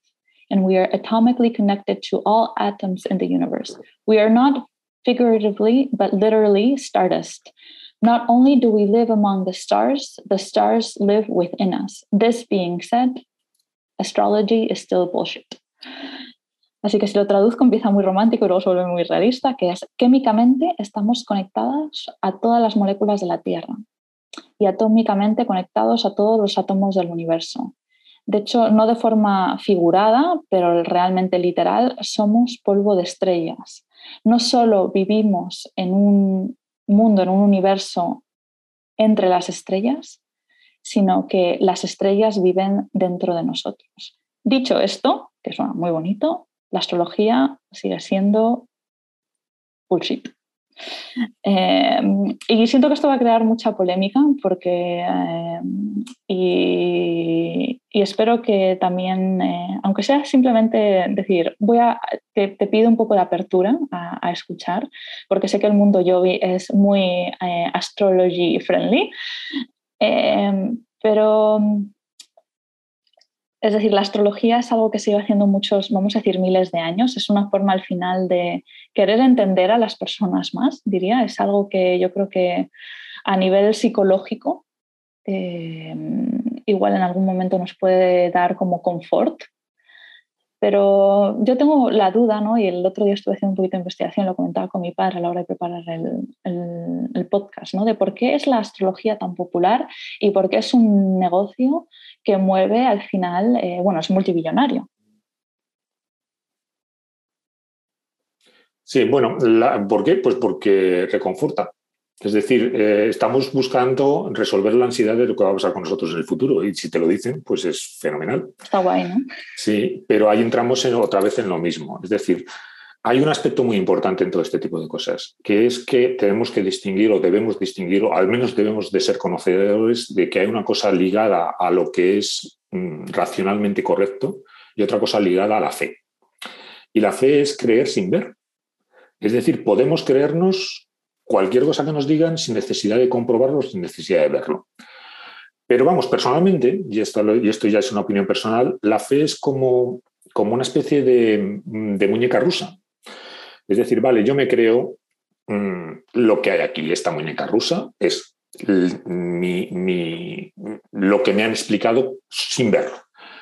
and we are atomically connected to all atoms in the universe. We are not figuratively, but literally, stardust. Not only do we live among the stars, the stars live within us. This being said, astrology is still bullshit. Así que si lo traduzco empieza muy romántico y luego se vuelve muy realista, que es químicamente estamos conectados a todas las moléculas de la Tierra y atómicamente conectados a todos los átomos del universo. De hecho, no de forma figurada, pero realmente literal, somos polvo de estrellas no solo vivimos en un mundo, en un universo entre las estrellas, sino que las estrellas viven dentro de nosotros. Dicho esto, que suena muy bonito, la astrología sigue siendo bullshit. Em, y siento que esto va a crear mucha polémica porque em, y, espero que también, eh, aunque sea simplemente decir, voy a, te, pido un poco de apertura a, escuchar, porque sé que el mundo Yogi es muy eh, astrology friendly, em, pero es decir, la astrología es algo que se lleva haciendo muchos, vamos a decir, miles de años. Es una forma al final de querer entender a las personas más, diría. Es algo que yo creo que a nivel psicológico eh, igual en algún momento nos puede dar como confort. Pero yo tengo la duda, ¿no? Y el otro día estuve haciendo un poquito de investigación, lo comentaba con mi padre a la hora de preparar el, podcast, ¿no? De por qué es la astrología tan popular y por qué es un negocio que mueve al final, eh, bueno, es multibillonario. Sí, bueno, ¿por qué? Pues porque reconforta. Es decir, eh, estamos buscando resolver la ansiedad de lo que va a pasar con nosotros en el futuro. Y si te lo dicen, pues es fenomenal. Está guay, ¿no? Sí, pero ahí entramos otra vez en lo mismo. Es decir, hay un aspecto muy importante en todo este tipo de cosas, que es que tenemos que distinguir o debemos distinguir, o al menos debemos de ser conocedores de que hay una cosa ligada a lo que es mm, racionalmente correcto y otra cosa ligada a la fe. Y la fe es creer sin ver. Es decir, podemos creernos cualquier cosa que nos digan sin necesidad de comprobarlo, sin necesidad de verlo. Pero vamos, personalmente, y esto, ya es una opinión personal, la fe es como, una especie de, muñeca rusa. Es decir, vale, yo me creo mm, lo que hay aquí, esta muñeca rusa, es lo que me han explicado sin verlo.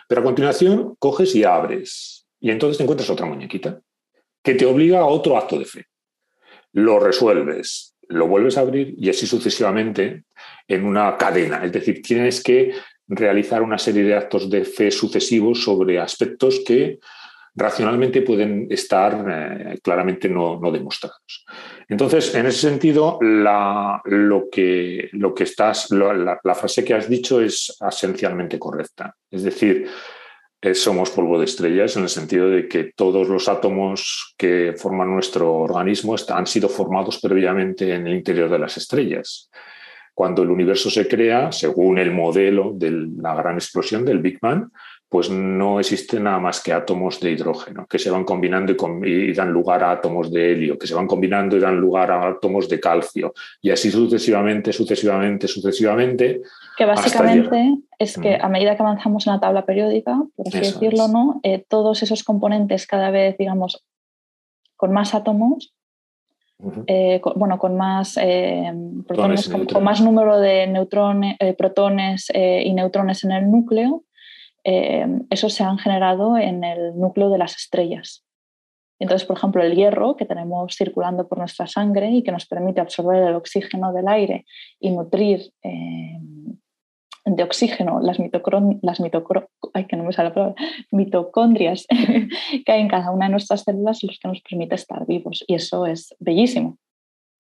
Pero a continuación coges y abres y entonces te encuentras otra muñequita que te obliga a otro acto de fe. Lo resuelves, lo vuelves a abrir y así sucesivamente en una cadena. Es decir, tienes que realizar una serie de actos de fe sucesivos sobre aspectos que racionalmente pueden estar eh, claramente no, demostrados. Entonces, en ese sentido, la, lo, que, lo que estás, la, frase que has dicho es esencialmente correcta. Es decir, somos polvo de estrellas en el sentido de que todos los átomos que forman nuestro organismo han sido formados previamente en el interior de las estrellas. Cuando el universo se crea, según el modelo de la gran explosión del Big Bang, pues no existen nada más que átomos de hidrógeno, que se van combinando y, dan lugar a átomos de helio, que se van combinando y dan lugar a átomos de calcio, y así sucesivamente, sucesivamente, sucesivamente. Que básicamente es que a medida que avanzamos en la tabla periódica, por así decirlo, ¿no? Eh, todos esos componentes cada vez, digamos, con más átomos, eh, bueno, con más, eh, con, más número de neutrones, protones y neutrones en el núcleo, esos se han generado en el núcleo de las estrellas. Entonces, por ejemplo, el hierro que tenemos circulando por nuestra sangre y que nos permite absorber el oxígeno del aire y nutrir eh, de oxígeno las, las que no me mitocondrias *laughs* que hay en cada una de nuestras células, los que nos permite estar vivos. Y eso es bellísimo.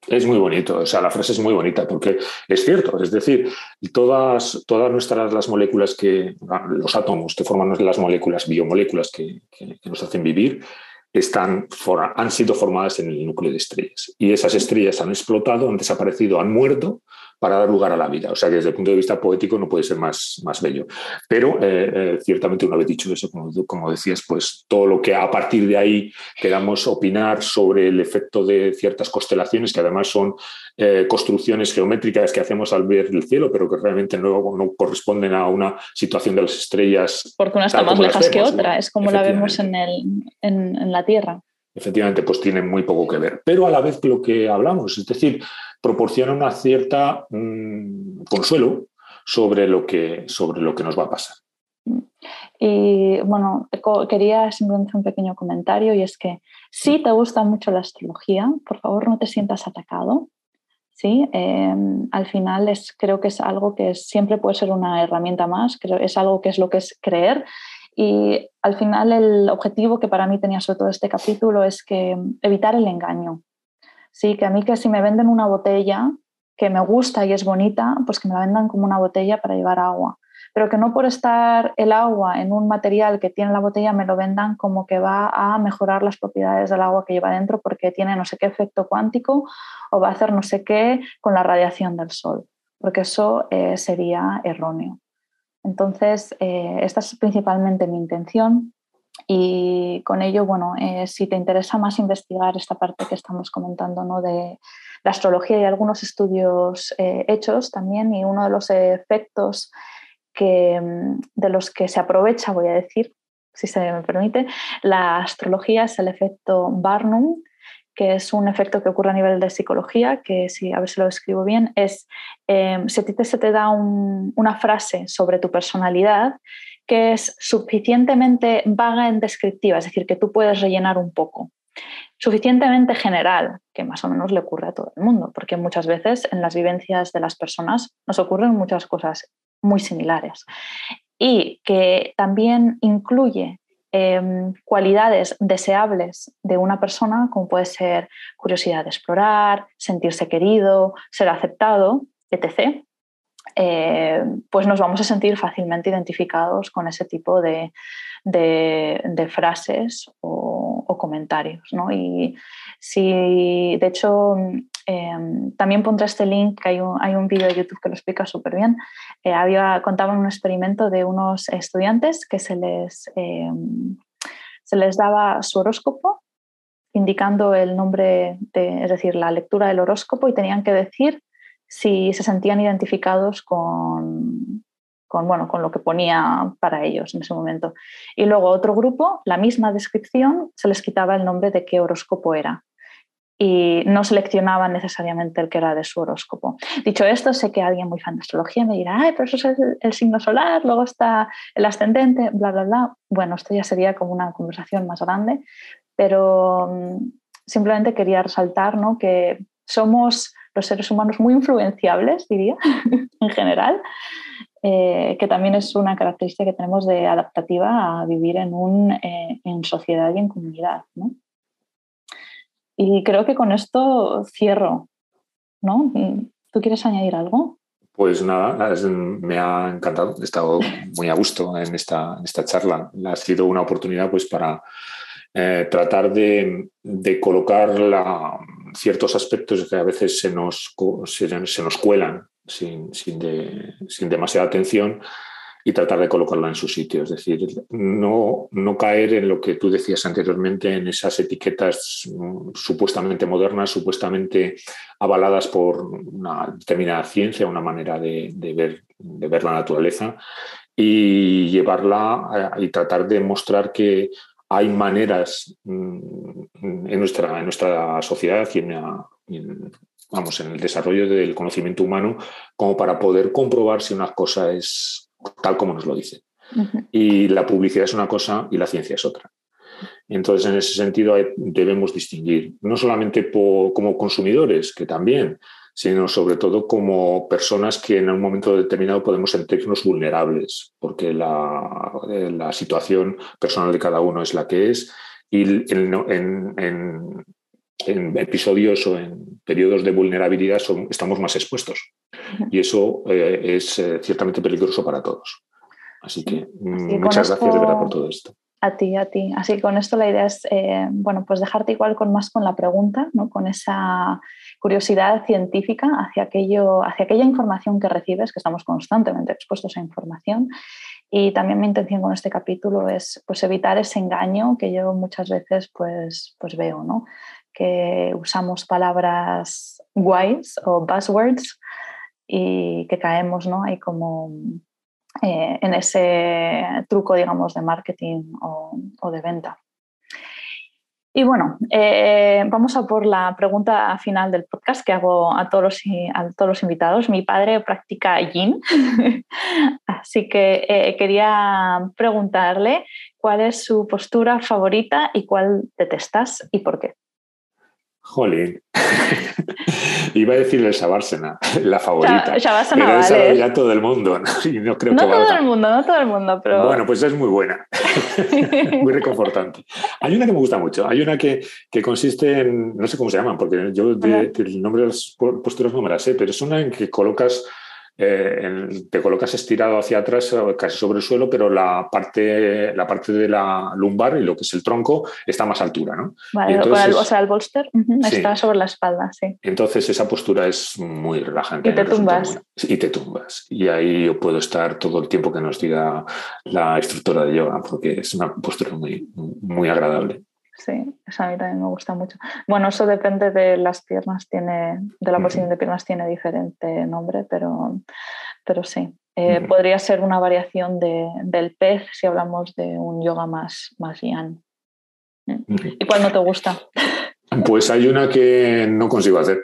Es muy bonito, o sea, la frase es muy bonita porque es cierto, es decir, todas, todas nuestras las moléculas que, los átomos que forman las moléculas, biomoléculas que, que nos hacen vivir, están, han sido formadas en el núcleo de estrellas. Y esas estrellas han explotado, han desaparecido, han muerto para dar lugar a la vida. O sea que desde el punto de vista poético no puede ser más, más bello. Pero eh, eh, ciertamente una vez dicho eso, como, como, decías, pues todo lo que a partir de ahí queramos opinar sobre el efecto de ciertas constelaciones, que además son eh, construcciones geométricas que hacemos al ver el cielo, pero que realmente no, no corresponden a una situación de las estrellas. Porque una está más lejos que otra, es como la vemos en, el, en, en la Tierra efectivamente pues tienen muy poco que ver. Pero a la vez lo que hablamos, es decir, proporciona una cierta mm, consuelo sobre lo, que, sobre lo que nos va a pasar. Y bueno, quería simplemente un pequeño comentario y es que si te gusta mucho la astrología, por favor no te sientas atacado. ¿sí? Em, al final es, creo que es algo que siempre puede ser una herramienta más, creo, es algo que es lo que es creer y al final el objetivo que para mí tenía sobre todo este capítulo es que evitar el engaño. Sí, que a mí que si me venden una botella que me gusta y es bonita, pues que me la vendan como una botella para llevar agua. Pero que no por estar el agua en un material que tiene la botella me lo vendan como que va a mejorar las propiedades del agua que lleva dentro porque tiene no sé qué efecto cuántico o va a hacer no sé qué con la radiación del sol, porque eso eh, sería erróneo. Entonces, eh, esta es principalmente mi intención y con ello, bueno, eh, si te interesa más investigar esta parte que estamos comentando ¿no? de la astrología y algunos estudios eh, hechos también, y uno de los efectos que, mm, de los que se aprovecha, voy a decir, si se me permite, la astrología es el efecto Barnum, que es un efecto que ocurre a nivel de psicología, que si a ver si lo escribo bien, es eh, si a ti se te da una frase sobre tu personalidad que es suficientemente vaga en descriptiva, es decir, que tú puedes rellenar un poco, suficientemente general, que más o menos le ocurre a todo el mundo, porque muchas veces en las vivencias de las personas nos ocurren muchas cosas muy similares, y que también incluye em, cualidades deseables de una persona, como puede ser curiosidad de explorar, sentirse querido, ser aceptado, etc., eh, pues nos vamos a sentir fácilmente identificados con ese tipo de, frases o, comentarios. ¿no? Y si, de hecho, em, también pondré este link, que hay un, hay un vídeo de YouTube que lo explica súper bien. Eh, había, contaban un experimento de unos estudiantes que se les, se les daba su horóscopo indicando el nombre, de, es decir, la lectura del horóscopo y tenían que decir si se sentían identificados con, bueno, con lo que ponía para ellos en ese momento. Y luego otro grupo, la misma descripción, se les quitaba el nombre de qué horóscopo era y no seleccionaban necesariamente el que era de su horóscopo. Dicho esto, sé que alguien muy fan de astrología me dirá, Ay, pero eso es el, signo solar, luego está el ascendente, bla, bla, bla. Bueno, esto ya sería como una conversación más grande, pero mm, simplemente quería resaltar ¿no? que somos los seres humanos muy influenciables, diría, *laughs* en general, eh, que también es una característica que tenemos de adaptativa a vivir en, un, eh, en sociedad y en comunidad. Y creo que con esto cierro. ¿no? ¿Tú quieres añadir algo? Pues nada, me ha encantado, he estado muy a gusto en esta, en esta charla. Ha sido una oportunidad pues, para eh, tratar de, colocar ciertos aspectos que a veces se nos, se, nos cuelan sin, sin, demasiada atención y tratar de colocarla en su sitio. Es decir, no, no caer en lo que tú decías anteriormente, en esas etiquetas mm, supuestamente modernas, supuestamente avaladas por una determinada ciencia, una manera de, ver, de ver la naturaleza, y llevarla y tratar de mostrar que hay maneras mm, en nuestra, en nuestra sociedad y en, vamos, en el desarrollo del conocimiento humano como para poder comprobar si una cosa es tal como nos lo dice. Y la publicidad es una cosa y la ciencia es otra. Entonces, en ese sentido, debemos distinguir, no solamente como consumidores, que también, sino sobre todo como personas que en un momento determinado podemos sentirnos vulnerables, porque la, eh, la situación personal de cada uno es la que es y en, en, en episodios o en periodos de vulnerabilidad estamos más expuestos. Y eso eh, es eh, ciertamente peligroso para todos. Así que mm, muchas gracias de verdad por todo esto. A ti, a ti. Así que con esto la idea es, bueno, pues dejarte igual con más con la pregunta, ¿no? con esa curiosidad científica hacia, aquello, hacia aquella información que recibes, que estamos constantemente expuestos a información. Y también mi intención con este capítulo es pues, evitar ese engaño que yo muchas veces pues, pues veo, ¿no? que usamos palabras guays o buzzwords y que caemos ¿no? Ahí como eh, en ese truco, digamos, de marketing o de venta. Y bueno, eh, vamos a por la pregunta final del podcast que hago a todos los, a todos los invitados. Mi padre practica yin, *laughs* así que eh, quería preguntarle cuál es su postura favorita y cuál detestas y por qué. Jolín. *laughs* Iba a decir el Shabársena, la favorita. Shabársena pero vale. ya todo el mundo, ¿no? *laughs* Y no creo no que todo el mundo, no todo el mundo, pero... Bueno, pues es muy buena. *laughs* muy reconfortante. Hay una que me gusta mucho. Hay una que, que consiste en... No sé cómo se llaman, porque yo el nombre de las posturas no me las sé, pero es una en que colocas eh, te colocas estirado hacia atrás, eh, casi sobre el suelo, pero la parte, la parte de la lumbar y lo que es el tronco está más altura. ¿no? Vale, entonces, o sea, el bolster está sobre la espalda, sí. Entonces esa postura es muy relajante. Y te tumbas. Y te tumbas. Y ahí yo puedo estar todo el tiempo que nos diga la instructora de yoga, porque es una postura muy, muy agradable. Sí, eso a mí también me gusta mucho. Bueno, eso depende de las piernas, tiene, de la posición de piernas tiene diferente nombre, pero, pero sí. Eh, podría ser una variación de, del pez si hablamos de un yoga más, más yang. ¿Y cuál no te gusta? Pues hay una que no consigo hacer,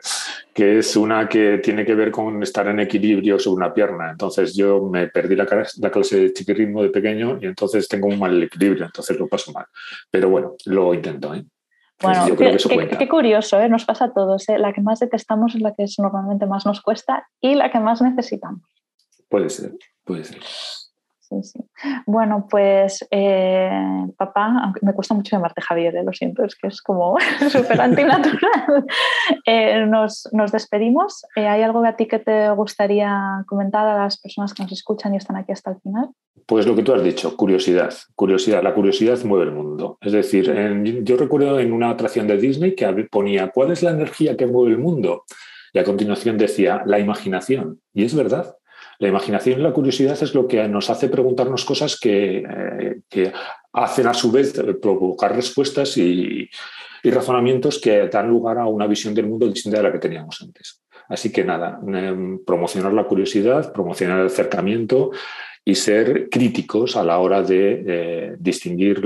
que es una que tiene que ver con estar en equilibrio sobre una pierna. Entonces yo me perdí la, clase de chiquirritmo de pequeño y entonces tengo un mal equilibrio, entonces lo paso mal. Pero bueno, lo intento. ¿eh? Bueno, qué, curioso, ¿eh? nos pasa a todos. ¿eh? La que más detestamos es la que normalmente más nos cuesta y la que más necesitamos. Puede ser, puede ser. Sí, sí. Bueno, pues eh, papá, aunque me cuesta mucho llamarte Javier, eh, lo siento, es que es como *laughs* súper antinatural. *laughs* Eh, nos, nos, despedimos. ¿Hay algo a ti que te gustaría comentar a las personas que nos escuchan y están aquí hasta el final? Pues lo que tú has dicho, curiosidad, curiosidad. La curiosidad mueve el mundo. Es decir, yo recuerdo en una atracción de Disney que ponía, ¿cuál es la energía que mueve el mundo? Y a continuación decía, la imaginación. Y es verdad. La imaginación y la curiosidad es lo que nos hace preguntarnos cosas que, eh, hacen a su vez provocar respuestas y, razonamientos que dan lugar a una visión del mundo distinta de la que teníamos antes. Así que nada, em, promocionar la curiosidad, promocionar el acercamiento y ser críticos a la hora de eh, distinguir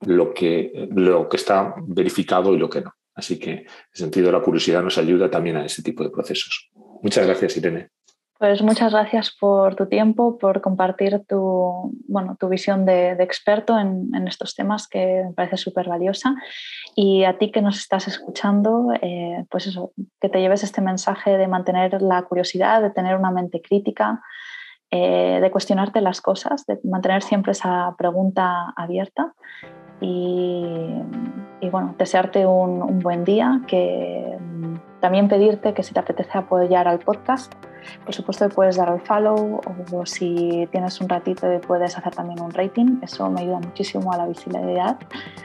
lo que, lo que está verificado y lo que no. Así que, en ese sentido, la curiosidad nos ayuda también a ese tipo de procesos. Muchas gracias, Irene. Pues muchas gracias por tu tiempo, por compartir tu, bueno, tu visión de, experto en, estos temas que me parece súper valiosa. Y a ti que nos estás escuchando, eh, pues eso, que te lleves este mensaje de mantener la curiosidad, de tener una mente crítica, eh, de cuestionarte las cosas, de mantener siempre esa pregunta abierta y, bueno, desearte un, buen día, que mm, también pedirte que si te apetece apoyar al podcast, por supuesto puedes dar al follow o si tienes un ratito puedes hacer también un rating, eso me ayuda muchísimo a la visibilidad,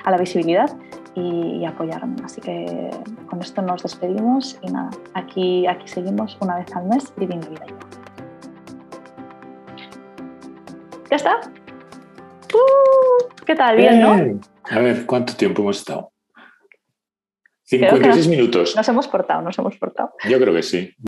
a la visibilidad y, apoyarme. Así que con esto nos despedimos y nada, aquí, aquí seguimos una vez al mes viviendo vida. ¿Ya está? ¿Qué tal? Bien, ¿no? A ver, ¿cuánto tiempo hemos estado? 56 minutos. Nos hemos portado, nos hemos portado. Yo creo que sí.